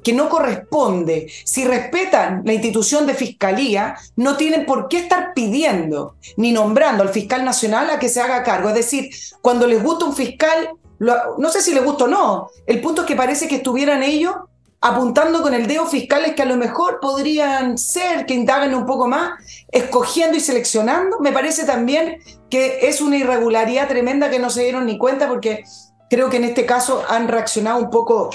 que no corresponde. Si respetan la institución de fiscalía, no tienen por qué estar pidiendo ni nombrando al fiscal nacional a que se haga cargo. Es decir, cuando les gusta un fiscal, no sé si les gusta o no, el punto es que parece que estuvieran ellos apuntando con el dedo fiscales que a lo mejor podrían ser, que indagan un poco más, escogiendo y seleccionando. Me parece también que es una irregularidad tremenda que no se dieron ni cuenta porque creo que en este caso han reaccionado un poco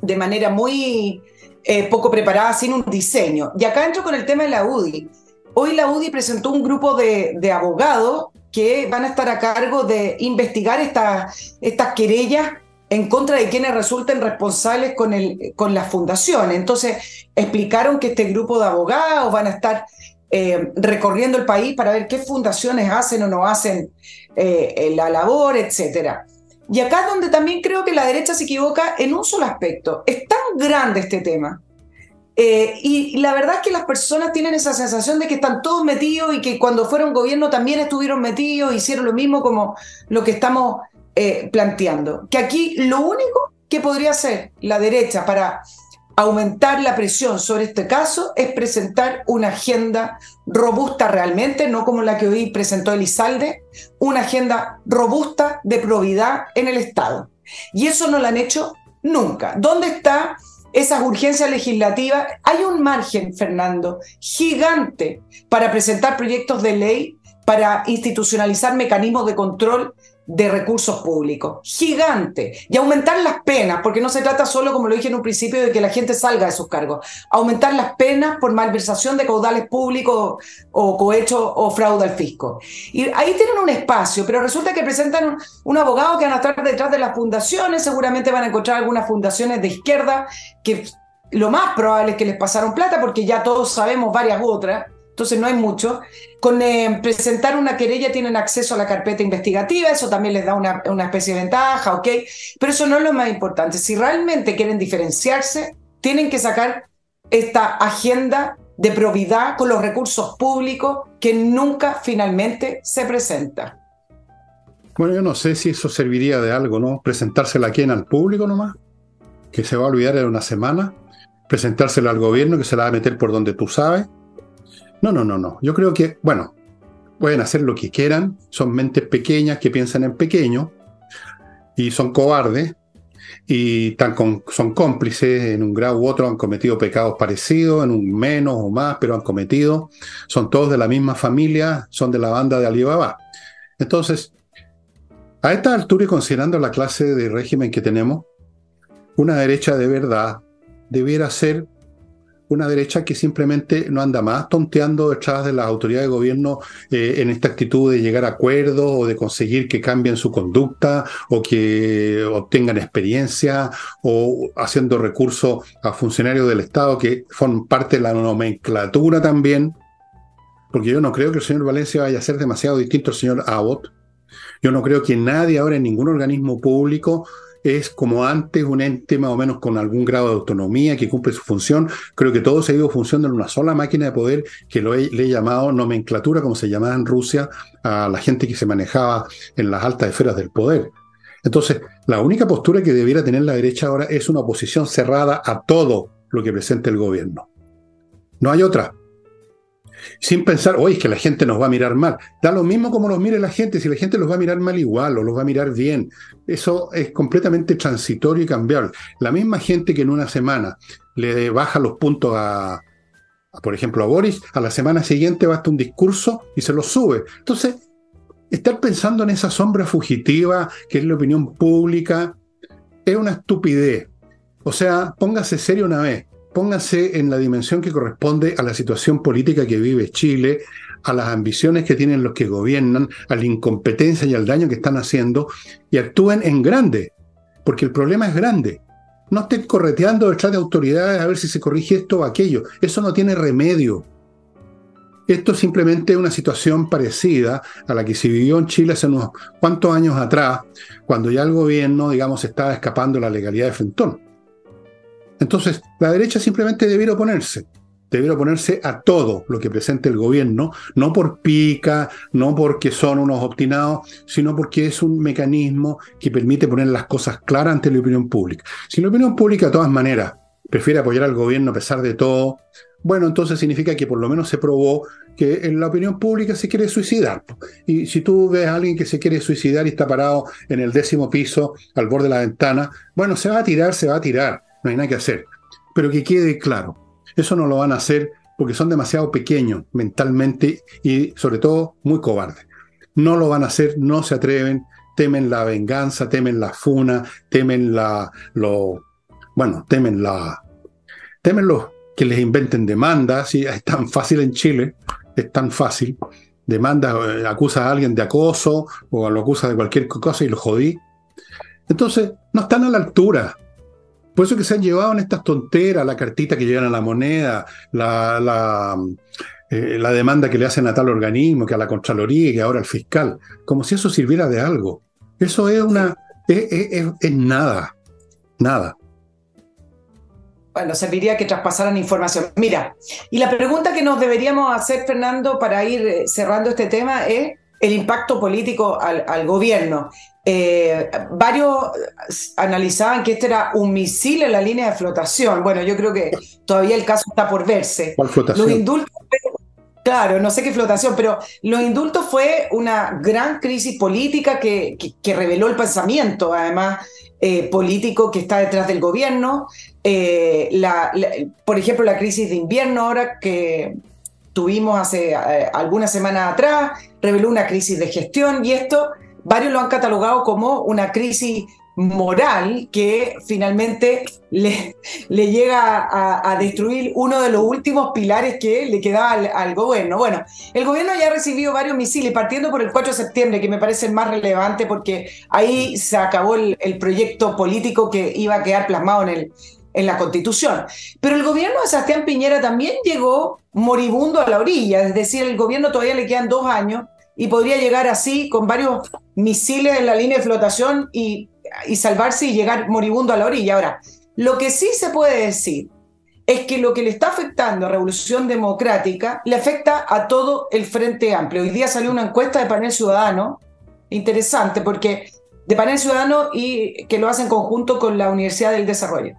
de manera muy eh, poco preparada, sin un diseño. Y acá entro con el tema de la UDI. Hoy la UDI presentó un grupo de, de abogados que van a estar a cargo de investigar estas querellas en contra de quienes resulten responsables con, el, con la fundación. Entonces, explicaron que este grupo de abogados van a estar eh, recorriendo el país para ver qué fundaciones hacen o no hacen eh, la labor, etc. Y acá es donde también creo que la derecha se equivoca en un solo aspecto. Es tan grande este tema. Eh, y, la verdad es que las personas tienen esa sensación de que están todos metidos y que cuando fueron gobierno también estuvieron metidos, hicieron lo mismo como lo que estamos eh, planteando. Que aquí lo único que podría hacer la derecha para aumentar la presión sobre este caso es presentar una agenda robusta realmente, no como la que hoy presentó Elizalde, una agenda robusta de probidad en el Estado. Y eso no lo han hecho nunca. ¿Dónde está esas urgencias legislativas? Hay un margen, Fernando, gigante para presentar proyectos de ley, para institucionalizar mecanismos de control de recursos públicos, gigante, y aumentar las penas, porque no se trata solo, como lo dije en un principio, de que la gente salga de sus cargos, aumentar las penas por malversación de caudales públicos o cohecho o fraude al fisco. Y ahí tienen un espacio, pero resulta que presentan un, abogado que van a estar detrás de las fundaciones, seguramente van a encontrar algunas fundaciones de izquierda que lo más probable es que les pasaron plata, porque ya todos sabemos varias otras, entonces no hay mucho. Con eh, presentar una querella tienen acceso a la carpeta investigativa, eso también les da una, especie de ventaja, ¿ok? Pero eso no es lo más importante. Si realmente quieren diferenciarse, tienen que sacar esta agenda de probidad con los recursos públicos que nunca finalmente se presenta. Bueno, yo no sé si eso serviría de algo, ¿no? Presentársela aquí en al público nomás, que se va a olvidar en una semana, presentársela al gobierno que se la va a meter por donde tú sabes, no, no, no, no. Yo creo que, bueno, pueden hacer lo que quieran, son mentes pequeñas que piensan en pequeño y son cobardes y son cómplices en un grado u otro, han cometido pecados parecidos, en un menos o más, pero han cometido, son todos de la misma familia, son de la banda de Alibaba. Entonces, a esta altura y considerando la clase de régimen que tenemos, una derecha de verdad debiera ser una derecha que simplemente no anda más tonteando detrás de las autoridades de gobierno eh, en esta actitud de llegar a acuerdos o de conseguir que cambien su conducta o que obtengan experiencia o haciendo recursos a funcionarios del Estado que forman parte de la nomenclatura también. Porque yo no creo que el señor Valencia vaya a ser demasiado distinto al señor Abbott. Yo no creo que nadie ahora en ningún organismo público es como antes un ente más o menos con algún grado de autonomía que cumple su función. Creo que todo se ha ido funcionando en una sola máquina de poder que lo he, le he llamado nomenclatura, como se llamaba en Rusia, a la gente que se manejaba en las altas esferas del poder. Entonces, la única postura que debiera tener la derecha ahora es una oposición cerrada a todo lo que presente el gobierno. No hay otra. Sin pensar, oye, es que la gente nos va a mirar mal. Da lo mismo como nos mire la gente, si la gente los va a mirar mal igual o los va a mirar bien. Eso es completamente transitorio y cambiable. La misma gente que en una semana le baja los puntos a, por ejemplo, a Boris, a la semana siguiente basta un discurso y se lo sube. Entonces, estar pensando en esa sombra fugitiva que es la opinión pública es una estupidez. O sea, póngase serio una vez póngase en la dimensión que corresponde a la situación política que vive Chile, a las ambiciones que tienen los que gobiernan, a la incompetencia y al daño que están haciendo, y actúen en grande, porque el problema es grande. No estén correteando detrás de autoridades a ver si se corrige esto o aquello. Eso no tiene remedio. Esto es simplemente una situación parecida a la que se vivió en Chile hace unos cuantos años atrás, cuando ya el gobierno, digamos, estaba escapando de la legalidad de Fentón. Entonces, la derecha simplemente debiera oponerse. Debiera oponerse a todo lo que presente el gobierno, no por pica, no porque son unos obstinados, sino porque es un mecanismo que permite poner las cosas claras ante la opinión pública. Si la opinión pública, de todas maneras, prefiere apoyar al gobierno a pesar de todo, bueno, entonces significa que por lo menos se probó que en la opinión pública se quiere suicidar. Y si tú ves a alguien que se quiere suicidar y está parado en el décimo piso, al borde de la ventana, bueno, se va a tirar, se va a tirar no hay nada que hacer. Pero que quede claro, eso no lo van a hacer porque son demasiado pequeños mentalmente y sobre todo muy cobardes. No lo van a hacer, no se atreven, temen la venganza, temen la funa, temen la, lo, bueno, temen la, temen los que les inventen demandas, y es tan fácil en Chile, es tan fácil, demanda, eh, acusa a alguien de acoso o lo acusa de cualquier cosa y lo jodí. Entonces, no están a la altura, por eso que se han llevado en estas tonteras, la cartita que llegan a la moneda, la, la, eh, la demanda que le hacen a tal organismo, que a la Contraloría y que ahora al fiscal, como si eso sirviera de algo. Eso es una. es, nada. Nada. Bueno, serviría que traspasaran información. Mira, y la pregunta que nos deberíamos hacer, Fernando, para ir eh, cerrando este tema es el impacto político al, al gobierno. Eh, varios analizaban que este era un misil en la línea de flotación. Bueno, yo creo que todavía el caso está por verse. ¿Cuál flotación? Los indultos, claro, no sé qué flotación, pero los indultos fue una gran crisis política que, que, reveló el pensamiento, además, eh, político que está detrás del gobierno. Eh, la, por ejemplo, la crisis de invierno ahora que tuvimos hace algunas semanas atrás, reveló una crisis de gestión y esto varios lo han catalogado como una crisis moral que finalmente le, le llega a, destruir uno de los últimos pilares que le quedaba al, gobierno. Bueno, el gobierno ya ha recibido varios misiles, partiendo por el 4 de septiembre, que me parece el más relevante porque ahí se acabó el, proyecto político que iba a quedar plasmado en, el, en la constitución. Pero el gobierno de Sebastián Piñera también llegó moribundo a la orilla, es decir, el gobierno todavía le quedan dos años y podría llegar así con varios misiles en la línea de flotación y, salvarse y llegar moribundo a la orilla. Ahora, lo que sí se puede decir es que lo que le está afectando a Revolución Democrática le afecta a todo el Frente Amplio. Hoy día salió una encuesta de panel ciudadano, interesante, porque de panel ciudadano y que lo hace en conjunto con la Universidad del Desarrollo.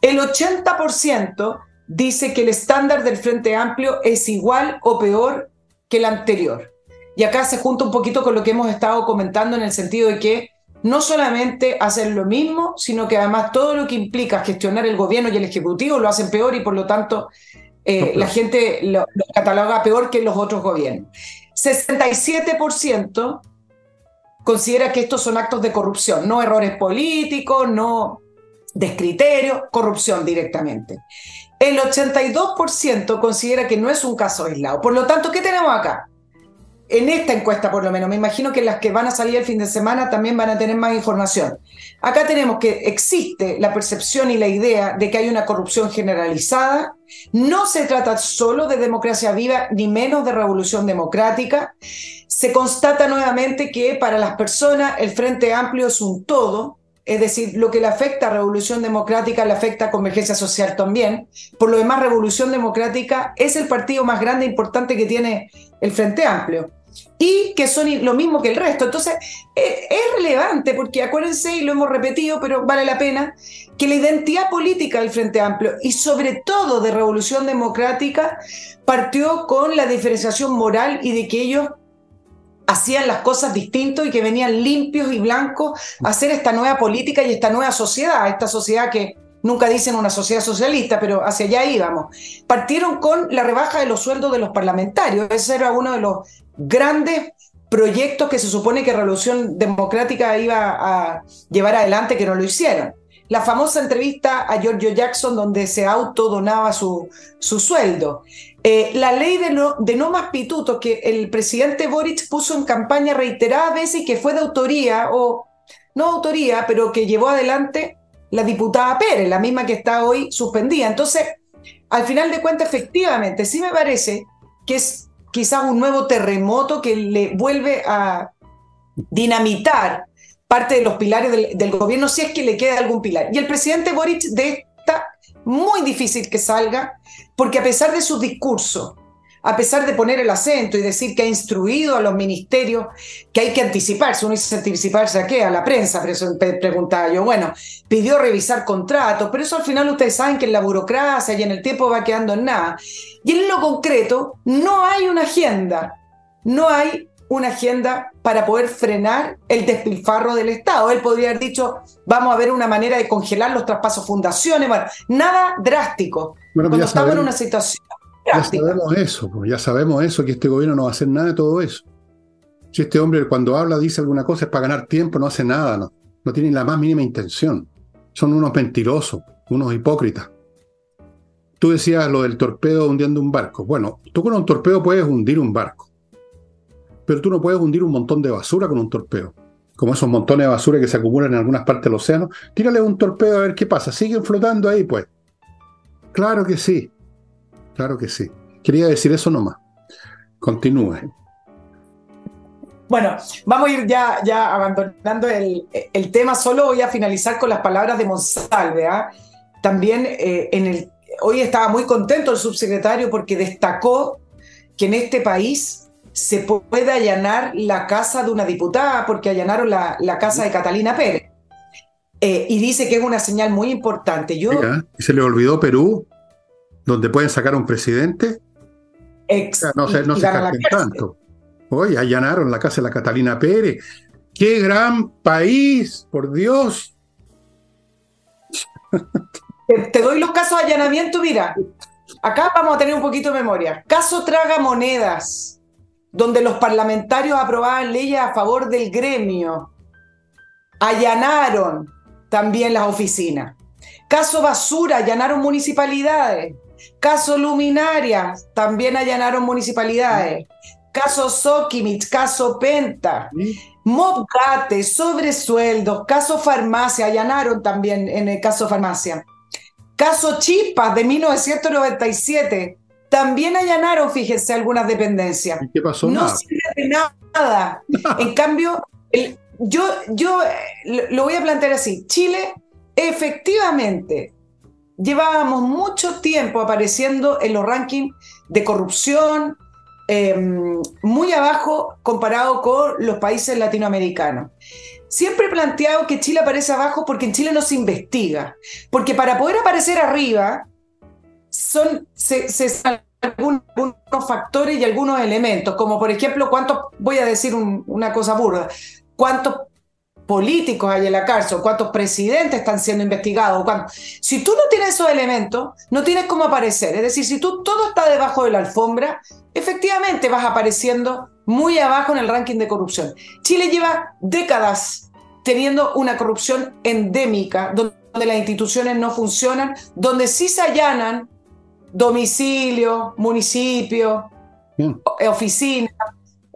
El 80% dice que el estándar del Frente Amplio es igual o peor que el anterior. Y acá se junta un poquito con lo que hemos estado comentando en el sentido de que no solamente hacen lo mismo, sino que además todo lo que implica gestionar el gobierno y el ejecutivo lo hacen peor y por lo tanto eh, la gente lo, cataloga peor que los otros gobiernos. 67% considera que estos son actos de corrupción, no errores políticos, no descriterio, corrupción directamente. El 82% considera que no es un caso aislado. Por lo tanto, ¿qué tenemos acá? En esta encuesta por lo menos, me imagino que las que van a salir el fin de semana también van a tener más información. Acá tenemos que existe la percepción y la idea de que hay una corrupción generalizada. No se trata solo de democracia viva, ni menos de revolución democrática. Se constata nuevamente que para las personas el Frente Amplio es un todo, es decir, lo que le afecta a Revolución Democrática le afecta a Convergencia Social también. Por lo demás, Revolución Democrática es el partido más grande e importante que tiene el Frente Amplio. Y que son lo mismo que el resto. Entonces, e, es relevante porque acuérdense, y lo hemos repetido, pero vale la pena, que la identidad política del Frente Amplio y sobre todo de Revolución Democrática partió con la diferenciación moral y de que ellos hacían las cosas distintos y que venían limpios y blancos a hacer esta nueva política y esta nueva sociedad, esta sociedad que nunca dicen una sociedad socialista, pero hacia allá íbamos. Partieron con la rebaja de los sueldos de los parlamentarios, ese era uno de los grandes proyectos que se supone que Revolución Democrática iba a llevar adelante, que no lo hicieron. La famosa entrevista a Giorgio Jackson donde se autodonaba su, su sueldo. Eh, la ley de no, más pitutos que el presidente Boric puso en campaña reiteradas veces y que fue de autoría, o no autoría, pero que llevó adelante la diputada Pérez, la misma que está hoy suspendida. Entonces, al final de cuentas, efectivamente, sí me parece que es quizás un nuevo terremoto que le vuelve a dinamitar parte de los pilares del, gobierno, si es que le queda algún pilar. Y el presidente Boric de esta, muy difícil que salga, porque a pesar de su discurso, a pesar de poner el acento y decir que ha instruido a los ministerios que hay que anticiparse, uno dice anticiparse a qué, a la prensa, pero eso preguntaba yo, bueno, pidió revisar contratos, pero eso al final ustedes saben que en la burocracia y en el tiempo va quedando en nada. Y en lo concreto, no hay una agenda, no hay una agenda para poder frenar el despilfarro del Estado. Él podría haber dicho, vamos a ver una manera de congelar los traspasos fundaciones, bueno, nada drástico. Bueno, Cuando estamos en una situación ya sabemos eso, pues, ya sabemos eso, que este gobierno no va a hacer nada de todo eso. Si este hombre cuando habla dice alguna cosa es para ganar tiempo, no hace nada, no, no tiene la más mínima intención. Son unos mentirosos, unos hipócritas. Tú decías lo del torpedo hundiendo un barco. Bueno, tú con un torpedo puedes hundir un barco, pero tú no puedes hundir un montón de basura con un torpedo. Como esos montones de basura que se acumulan en algunas partes del océano. Tírale un torpedo a ver qué pasa. ¿Siguen flotando ahí? Pues. Claro que sí. Claro que sí. Quería decir eso nomás. Continúe. Bueno, vamos a ir ya, ya abandonando el, tema. Solo voy a finalizar con las palabras de Monsalve. ¿ah? También eh, en el, hoy estaba muy contento el subsecretario porque destacó que en este país se puede allanar la casa de una diputada porque allanaron la, casa de Catalina Pérez. Eh, y dice que es una señal muy importante. Yo, ¿Y se le olvidó Perú? Donde pueden sacar a un presidente, no se, no se tanto. Hoy allanaron la casa de la Catalina Pérez. ¡Qué gran país! ¡Por Dios! Te, doy los casos de allanamiento, mira. Acá vamos a tener un poquito de memoria. Caso Traga Monedas, donde los parlamentarios aprobaban leyes a favor del gremio. Allanaron también las oficinas. Caso Basura, allanaron municipalidades. Caso Luminaria, también allanaron municipalidades. Caso Sokimich, caso Penta. Mobgate, sobresueldos, caso Farmacia, allanaron también en el caso Farmacia. Caso Chispas de 1997, también allanaron, fíjense, algunas dependencias. qué pasó? No sirve de nada. En cambio, yo, yo eh, lo voy a plantear así. Chile efectivamente llevábamos mucho tiempo apareciendo en los rankings de corrupción, em, muy abajo comparado con los países latinoamericanos. Siempre he planteado que Chile aparece abajo porque en Chile no se investiga, porque para poder aparecer arriba son se, algunos, factores y algunos elementos, como por ejemplo, cuántos, voy a decir una cosa burda, cuántos políticos hay en la cárcel, cuántos presidentes están siendo investigados. Si tú no tienes esos elementos, no tienes cómo aparecer. Es decir, si tú todo está debajo de la alfombra, efectivamente vas apareciendo muy abajo en el ranking de corrupción. Chile lleva décadas teniendo una corrupción endémica, donde las instituciones no funcionan, donde sí se allanan domicilio, municipio, oficinas,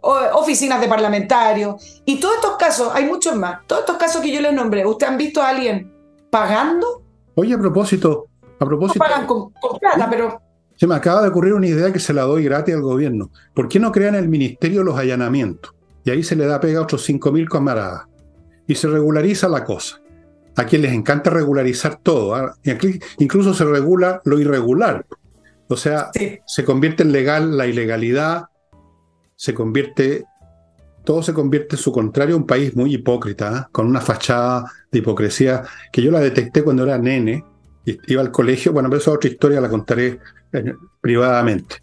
oficinas de parlamentarios, y todos estos casos, hay muchos más, todos estos casos que yo les nombré, ¿usted han visto a alguien pagando? Oye, a propósito, a propósito... No pagan con, plata, pero... Se me acaba de ocurrir una idea que se la doy gratis al gobierno. ¿Por qué no crean el Ministerio los allanamientos? Y ahí se le da pega a otros 5.000 camaradas. Y se regulariza la cosa. A quien les encanta regularizar todo. ¿ah? Incluso se regula lo irregular. O sea, se convierte en legal la ilegalidad, se convierte todo se convierte en su contrario, un país muy hipócrita, ¿eh? con una fachada de hipocresía que yo la detecté cuando era nene y iba al colegio. Bueno, pero esa otra historia la contaré eh, privadamente.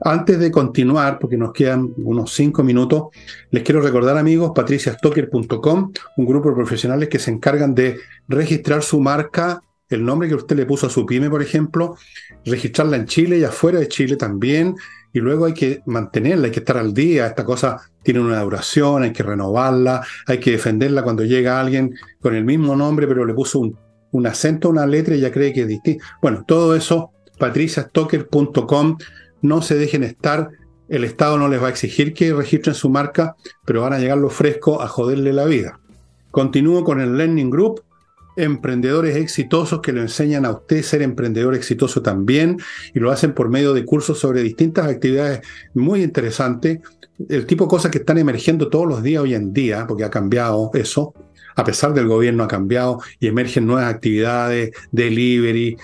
Antes de continuar, porque nos quedan unos cinco minutos, les quiero recordar, amigos, patriciastocker.com, un grupo de profesionales que se encargan de registrar su marca, el nombre que usted le puso a su pyme, por ejemplo, registrarla en Chile y afuera de Chile también, y luego hay que mantenerla, hay que estar al día, esta cosa tiene una duración, hay que renovarla, hay que defenderla cuando llega alguien con el mismo nombre, pero le puso un, acento, una letra y ya cree que es distinto. Bueno, todo eso, patriciastocker.com no se dejen estar. El Estado no les va a exigir que registren su marca, pero van a llegar los frescos a joderle la vida. Continúo con el Learning Group, emprendedores exitosos que le enseñan a usted ser emprendedor exitoso también y lo hacen por medio de cursos sobre distintas actividades muy interesantes, el tipo de cosas que están emergiendo todos los días hoy en día, porque ha cambiado eso, a pesar del gobierno ha cambiado y emergen nuevas actividades, delivery,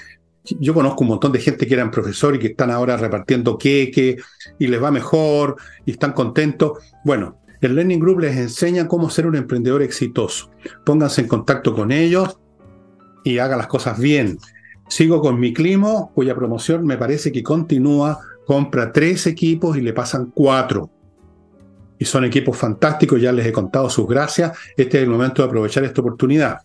yo conozco un montón de gente que eran profesores y que están ahora repartiendo queque y les va mejor y están contentos. Bueno, el Learning Group les enseña cómo ser un emprendedor exitoso. Pónganse en contacto con ellos y hagan las cosas bien. Sigo con mi clima, cuya promoción me parece que continúa. Compra tres equipos y le pasan cuatro. Y son equipos fantásticos, ya les he contado sus gracias. Este es el momento de aprovechar esta oportunidad.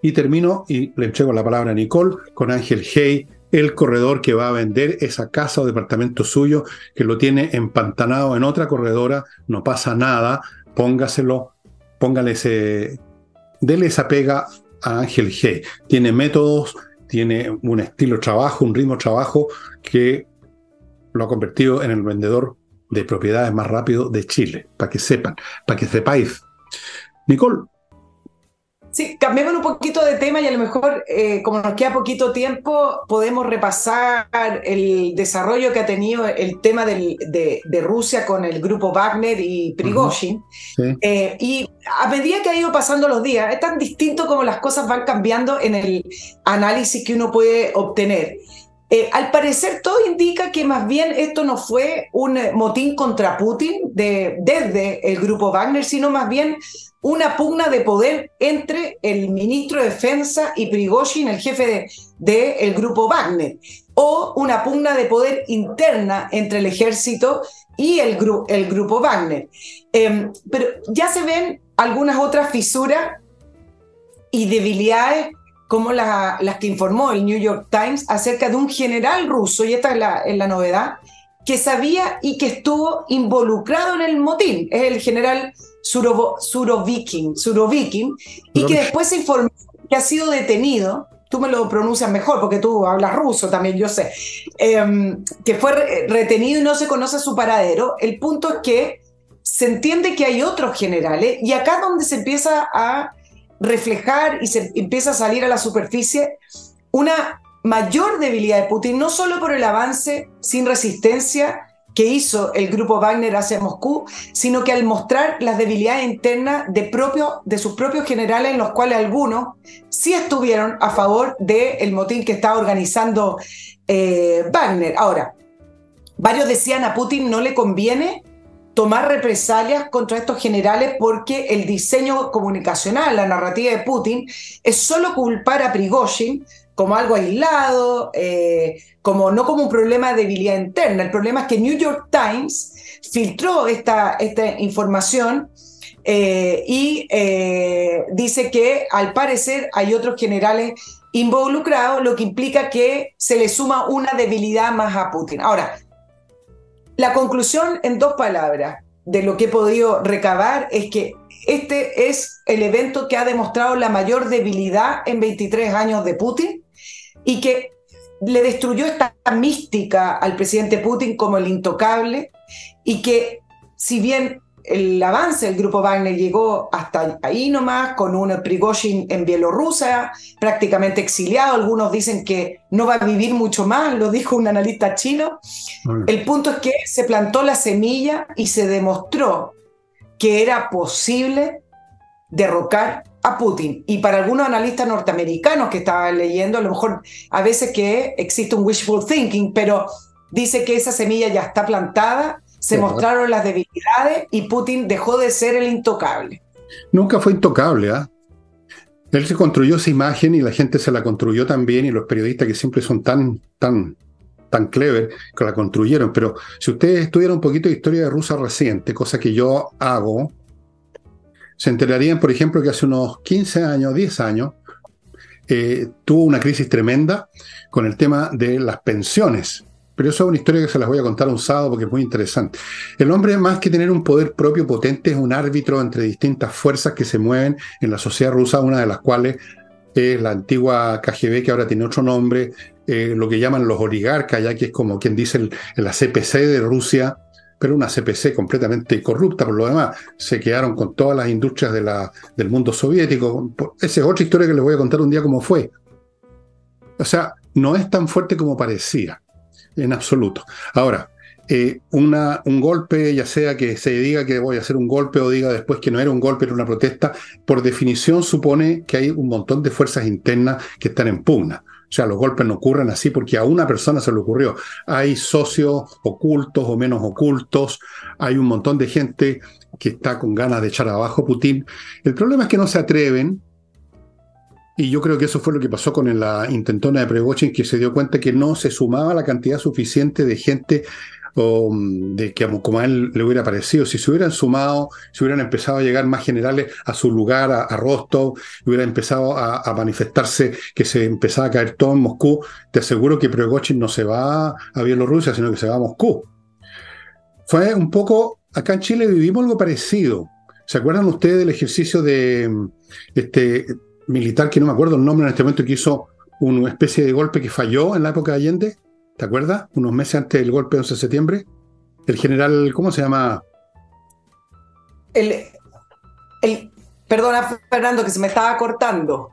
Y termino y le entrego la palabra a Nicole con Ángel Hey, el corredor que va a vender esa casa o departamento suyo, que lo tiene empantanado en otra corredora, no pasa nada, póngaselo, póngale ese, dele esa pega a Ángel Hey. Tiene métodos, tiene un estilo de trabajo, un ritmo de trabajo que lo ha convertido en el vendedor de propiedades más rápido de Chile, para que sepan, para que sepáis. Nicole, Sí, cambiemos un poquito de tema y a lo mejor, eh, como nos queda poquito tiempo, podemos repasar el desarrollo que ha tenido el tema del, de, Rusia con el grupo Wagner y Prigozhin. Eh, y a medida que ha ido pasando los días, es tan distinto como las cosas van cambiando en el análisis que uno puede obtener. Eh, al parecer todo indica que más bien esto no fue un motín contra Putin de, desde el grupo Wagner, sino más bien una pugna de poder entre el ministro de Defensa y Prigozhin, el jefe del de, grupo Wagner, o una pugna de poder interna entre el ejército y el, el grupo Wagner. Em, pero ya se ven algunas otras fisuras y debilidades como las que informó el New York Times acerca de un general ruso, y esta es la, es la novedad, que sabía y que estuvo involucrado en el motín. Es el general Surovikin, Surovikin y que después se informó que ha sido detenido, tú me lo pronuncias mejor porque tú hablas ruso también, yo sé, em, que fue retenido y no se conoce su paradero. El punto es que se entiende que hay otros generales y acá donde se empieza a reflejar y se empieza a salir a la superficie una mayor debilidad de Putin, no solo por el avance sin resistencia que hizo el grupo Wagner hacia Moscú, sino que al mostrar las debilidades internas de, propio, de sus propios generales, en los cuales algunos sí estuvieron a favor del motín que estaba organizando eh, Wagner. Ahora, varios decían a Putin no le conviene tomar represalias contra estos generales porque el diseño comunicacional, la narrativa de Putin, es solo culpar a Prigozhin como algo aislado, eh, como, no como un problema de debilidad interna. El problema es que New York Times filtró esta, esta información eh, y eh, dice que al parecer hay otros generales involucrados, lo que implica que se le suma una debilidad más a Putin. Ahora, la conclusión en dos palabras de lo que he podido recabar es que este es el evento que ha demostrado la mayor debilidad en 23 años de Putin y que le destruyó esta mística al presidente Putin como el intocable y que si bien el avance del grupo Wagner llegó hasta ahí nomás, con un Prigozhin en Bielorrusia, prácticamente exiliado. Algunos dicen que no va a vivir mucho más, lo dijo un analista chino. El punto es que se plantó la semilla y se demostró que era posible derrocar a Putin. Y para algunos analistas norteamericanos que estaban leyendo, a lo mejor a veces que existe un wishful thinking, pero dice que esa semilla ya está plantada se mostraron las debilidades y Putin dejó de ser el intocable. Nunca fue intocable, ¿ah? Él se construyó esa imagen y la gente se la construyó también y los periodistas que siempre son tan, tan, tan clever que la construyeron. Pero si ustedes estudiaran un poquito de historia de Rusia reciente, cosa que yo hago, se enterarían, por ejemplo, que hace unos 15 años, 10 años, eh, tuvo una crisis tremenda con el tema de las pensiones. Pero eso es una historia que se las voy a contar un sábado porque es muy interesante. El hombre, más que tener un poder propio potente, es un árbitro entre distintas fuerzas que se mueven en la sociedad rusa, una de las cuales es la antigua KGB, que ahora tiene otro nombre, eh, lo que llaman los oligarcas, ya que es como quien dice la CPC de Rusia, pero una CPC completamente corrupta por lo demás. Se quedaron con todas las industrias del mundo soviético. Esa es otra historia que les voy a contar un día cómo fue. O sea, no es tan fuerte como parecía en absoluto. Ahora, eh, una, un golpe, ya sea que se diga que voy a hacer un golpe o diga después que no era un golpe, era una protesta, por definición supone que hay un montón de fuerzas internas que están en pugna. O sea, los golpes no ocurren así porque a una persona se le ocurrió. Hay socios ocultos o menos ocultos, hay un montón de gente que está con ganas de echar abajo a Putin. El problema es que no se atreven y yo creo que eso fue lo que pasó con la intentona de Pregochin, que se dio cuenta que no se sumaba la cantidad suficiente de gente o, de que a él le hubiera parecido. Si se hubieran sumado, si hubieran empezado a llegar más generales a su lugar, a, Rostov, hubiera empezado a, manifestarse que se empezaba a caer todo en Moscú, te aseguro que Pregochin no se va a Bielorrusia, sino que se va a Moscú. Fue un poco, acá en Chile vivimos algo parecido. ¿Se acuerdan ustedes del ejercicio de este militar que no me acuerdo el nombre en este momento, que hizo una especie de golpe que falló en la época de Allende. ¿Te acuerdas? Unos meses antes del golpe de 11 de septiembre. El general, ¿cómo se llama? El, el, perdona, Fernando, que se me estaba cortando.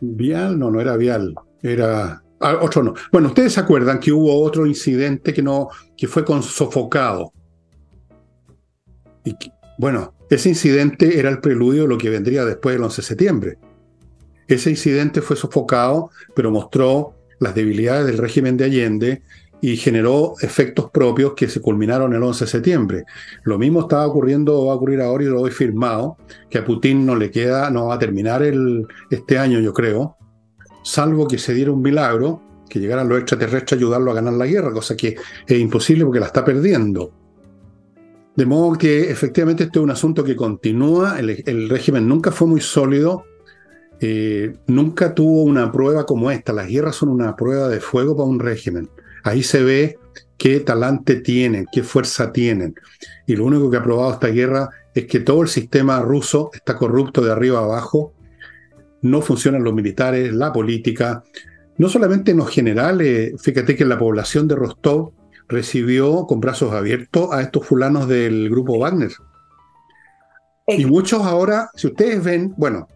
Vial, no, no era Vial, era ah, otro no. Bueno, ustedes se acuerdan que hubo otro incidente que no, que fue con sofocado. Y bueno, ese incidente era el preludio de lo que vendría después del 11 de septiembre. Ese incidente fue sofocado, pero mostró las debilidades del régimen de Allende y generó efectos propios que se culminaron el 11 de septiembre. Lo mismo estaba ocurriendo, va a ocurrir ahora y lo he firmado, que a Putin no le queda, no va a terminar el, este año, yo creo, salvo que se diera un milagro, que llegaran los extraterrestres a ayudarlo a ganar la guerra, cosa que es imposible porque la está perdiendo. De modo que efectivamente este es un asunto que continúa, el, régimen nunca fue muy sólido, eh, nunca tuvo una prueba como esta, las guerras son una prueba de fuego para un régimen. Ahí se ve qué talante tienen, qué fuerza tienen. Y lo único que ha probado esta guerra es que todo el sistema ruso está corrupto de arriba a abajo, no funcionan los militares, la política, no solamente en los generales, fíjate que la población de Rostov recibió con brazos abiertos a estos fulanos del grupo Wagner. Y muchos ahora, si ustedes ven, bueno,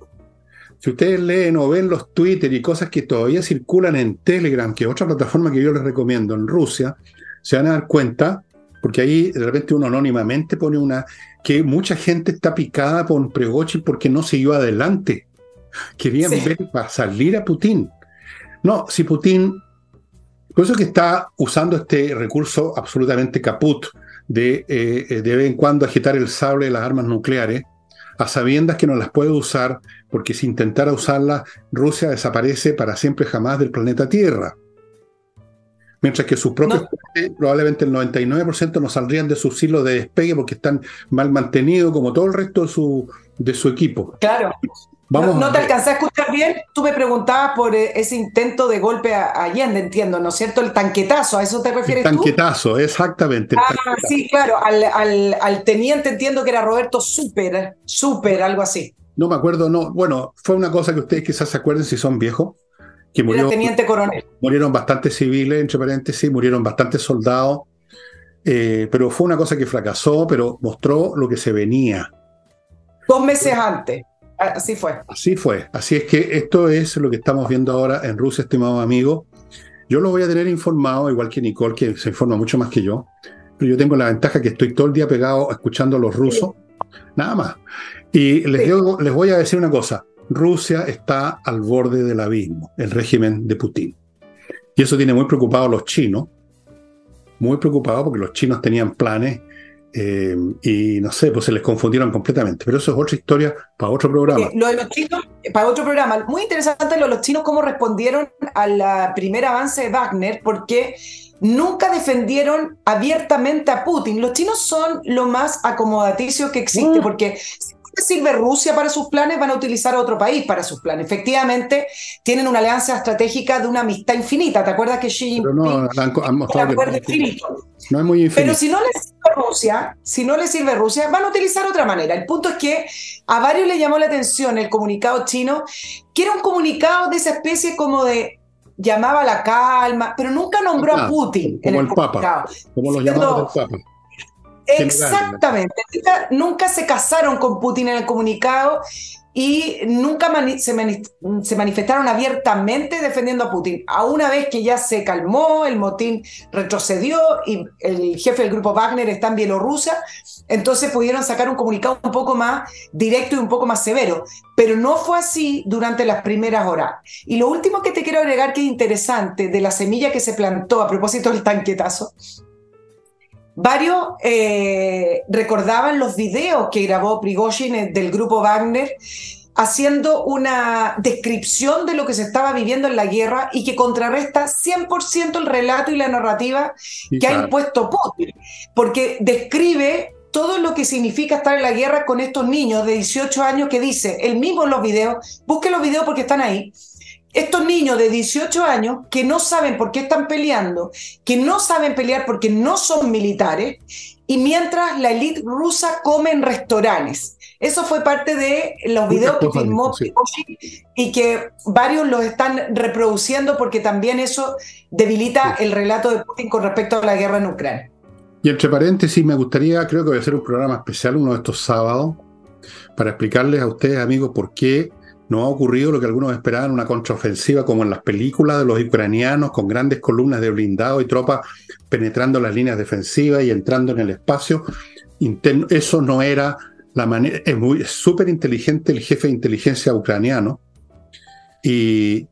si ustedes leen o ven los Twitter y cosas que todavía circulan en Telegram, que es otra plataforma que yo les recomiendo en Rusia, se van a dar cuenta, porque ahí de repente uno anónimamente pone una, que mucha gente está picada por Pregochin porque no siguió adelante. Querían ver para salir a Putin. No, si Putin por eso que está usando este recurso absolutamente caput de eh, de vez en cuando agitar el sable de las armas nucleares, a sabiendas que no las puede usar, porque si intentara usarlas, Rusia desaparece para siempre jamás del planeta Tierra. Mientras que sus propios probablemente el 99% no saldrían de su silo de despegue porque están mal mantenidos como todo el resto de su, de su equipo. Claro no, te alcancé a escuchar bien. Tú me preguntabas por eh, ese intento de golpe a Allende, entiendo, ¿no es cierto? El tanquetazo, ¿a eso te refieres el tanquetazo, exactamente. ah, sí, claro. Al, teniente entiendo que era Roberto Super, Super, algo así. No me acuerdo, no. Bueno, fue una cosa que ustedes quizás se acuerden si son viejos. Que murió, teniente coronel. Murieron bastantes civiles, entre paréntesis, murieron bastantes soldados. Eh, pero fue una cosa que fracasó, pero mostró lo que se venía. Dos meses antes. Así fue. Así fue. Así es que esto es lo que estamos viendo ahora en Rusia, estimado amigo. Yo lo voy a tener informado, igual que Nicole, que se informa mucho más que yo. Pero yo tengo la ventaja que estoy todo el día pegado escuchando a los rusos. Nada más. Y les, les voy a decir una cosa. Rusia está al borde del abismo, el régimen de Putin. Y eso tiene muy preocupado a los chinos, muy preocupados porque los chinos tenían planes eh, y no sé, pues se les confundieron completamente. Pero eso es otra historia para otro programa. lo de los chinos, para otro programa. Muy interesante lo de los chinos, cómo respondieron al primer avance de Wagner, porque nunca defendieron abiertamente a Putin. Los chinos son lo más acomodaticio que existe, mm. porque sirve Rusia para sus planes, van a utilizar a otro país para sus planes. Efectivamente, tienen una alianza estratégica de una amistad infinita. ¿Te acuerdas que Xi Jinping no, han, mostrado No es muy infinito. Pero si no les Rusia, si no les sirve Rusia, van a utilizar otra manera. El punto es que a varios les llamó la atención el comunicado chino, que era un comunicado de esa especie como de llamaba la calma, pero nunca nombró a Putin como el, Papa, como los llamados del Papa. Exactamente. Nunca, se casaron con Putin en el comunicado y nunca se, manifestaron abiertamente defendiendo a Putin. A una vez que ya se calmó, el motín retrocedió y el jefe del grupo Wagner está en Bielorrusia, entonces pudieron sacar un comunicado un poco más directo y un poco más severo. Pero no fue así durante las primeras horas. Y lo último que te quiero agregar que es interesante de la semilla que se plantó a propósito del tanquetazo Varios eh, recordaban los videos que grabó Prigozhin eh, del grupo Wagner haciendo una descripción de lo que se estaba viviendo en la guerra y que contrarresta 100% el relato y la narrativa que ha impuesto Putin, porque describe todo lo que significa estar en la guerra con estos niños de 18 años que dice, él mismo en los videos, busque los videos porque están ahí, estos niños de 18 años que no saben por qué están peleando, que no saben pelear porque no son militares, y mientras la élite rusa come en restaurantes. Eso fue parte de los videos que filmó y que varios los están reproduciendo porque también eso debilita el relato de Putin con respecto a la guerra en Ucrania. Y entre paréntesis, me gustaría, creo que voy a hacer un programa especial uno de estos sábados, para explicarles a ustedes, amigos, por qué no ha ocurrido lo que algunos esperaban, una contraofensiva como en las películas de los ucranianos, con grandes columnas de blindado y tropas penetrando las líneas defensivas y entrando en el espacio. Eso no era la manera. Es muy súper inteligente el jefe de inteligencia ucraniano y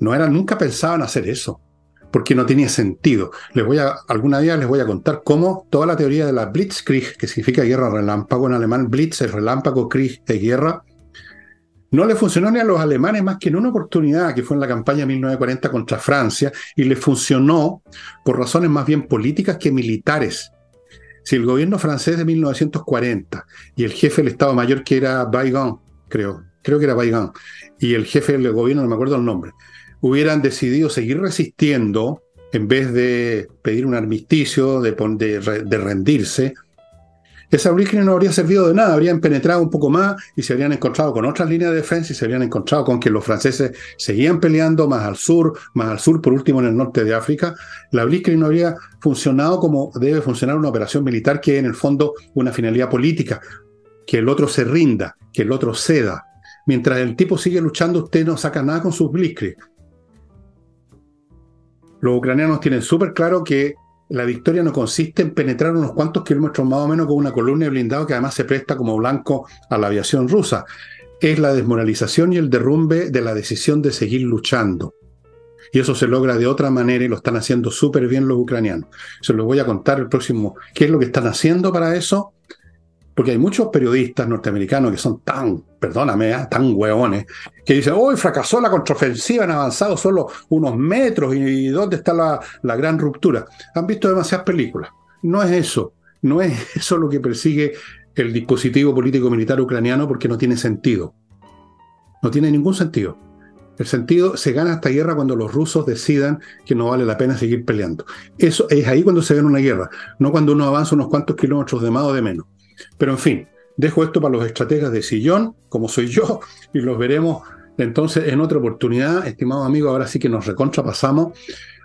no era, nunca pensaban hacer eso porque no tenía sentido. Les voy a, alguna día les voy a contar cómo toda la teoría de la Blitzkrieg, que significa guerra relámpago en alemán, Blitz es relámpago, Krieg es guerra, no le funcionó ni a los alemanes más que en una oportunidad, que fue en la campaña 1940 contra Francia, y le funcionó por razones más bien políticas que militares. Si el gobierno francés de 1940 y el jefe del Estado Mayor, que era Weygand, creo, creo que era Weygand, y el jefe del gobierno, no me acuerdo el nombre, hubieran decidido seguir resistiendo en vez de pedir un armisticio, de, de rendirse, esa Blitzkrieg no habría servido de nada, habrían penetrado un poco más y se habrían encontrado con otras líneas de defensa y se habrían encontrado con que los franceses seguían peleando más al sur, más al sur, por último en el norte de África. La Blitzkrieg no habría funcionado como debe funcionar una operación militar que en el fondo una finalidad política, que el otro se rinda, que el otro ceda. Mientras el tipo sigue luchando, usted no saca nada con sus Blitzkrieg. Los ucranianos tienen súper claro que la victoria no consiste en penetrar unos cuantos kilómetros más o menos con una columna de blindado que además se presta como blanco a la aviación rusa. Es la desmoralización y el derrumbe de la decisión de seguir luchando. Y eso se logra de otra manera y lo están haciendo súper bien los ucranianos. Se lo voy a contar el próximo. ¿Qué es lo que están haciendo para eso? Porque hay muchos periodistas norteamericanos que son tan, perdóname, ¿eh? tan hueones, que dicen, hoy fracasó la contraofensiva, han avanzado solo unos metros y, ¿dónde está la, la gran ruptura? Han visto demasiadas películas. No es eso, no es eso lo que persigue el dispositivo político-militar ucraniano porque no tiene sentido. No tiene ningún sentido. El sentido se gana esta guerra cuando los rusos decidan que no vale la pena seguir peleando. Eso es ahí cuando se gana una guerra, no cuando uno avanza unos cuantos kilómetros de más o de menos. Pero en fin, dejo esto para los estrategas de sillón, como soy yo, y los veremos entonces en otra oportunidad. Estimado amigo, ahora sí que nos recontrapasamos.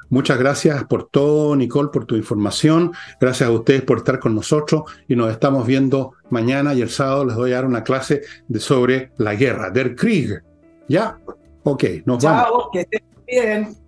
Muchas gracias por todo, Nicole, por tu información. Gracias a ustedes por estar con nosotros y nos estamos viendo mañana y el sábado les voy a dar una clase de, sobre la guerra, Der Krieg. ¿Ya? Ok, nos Chao, que estén bien.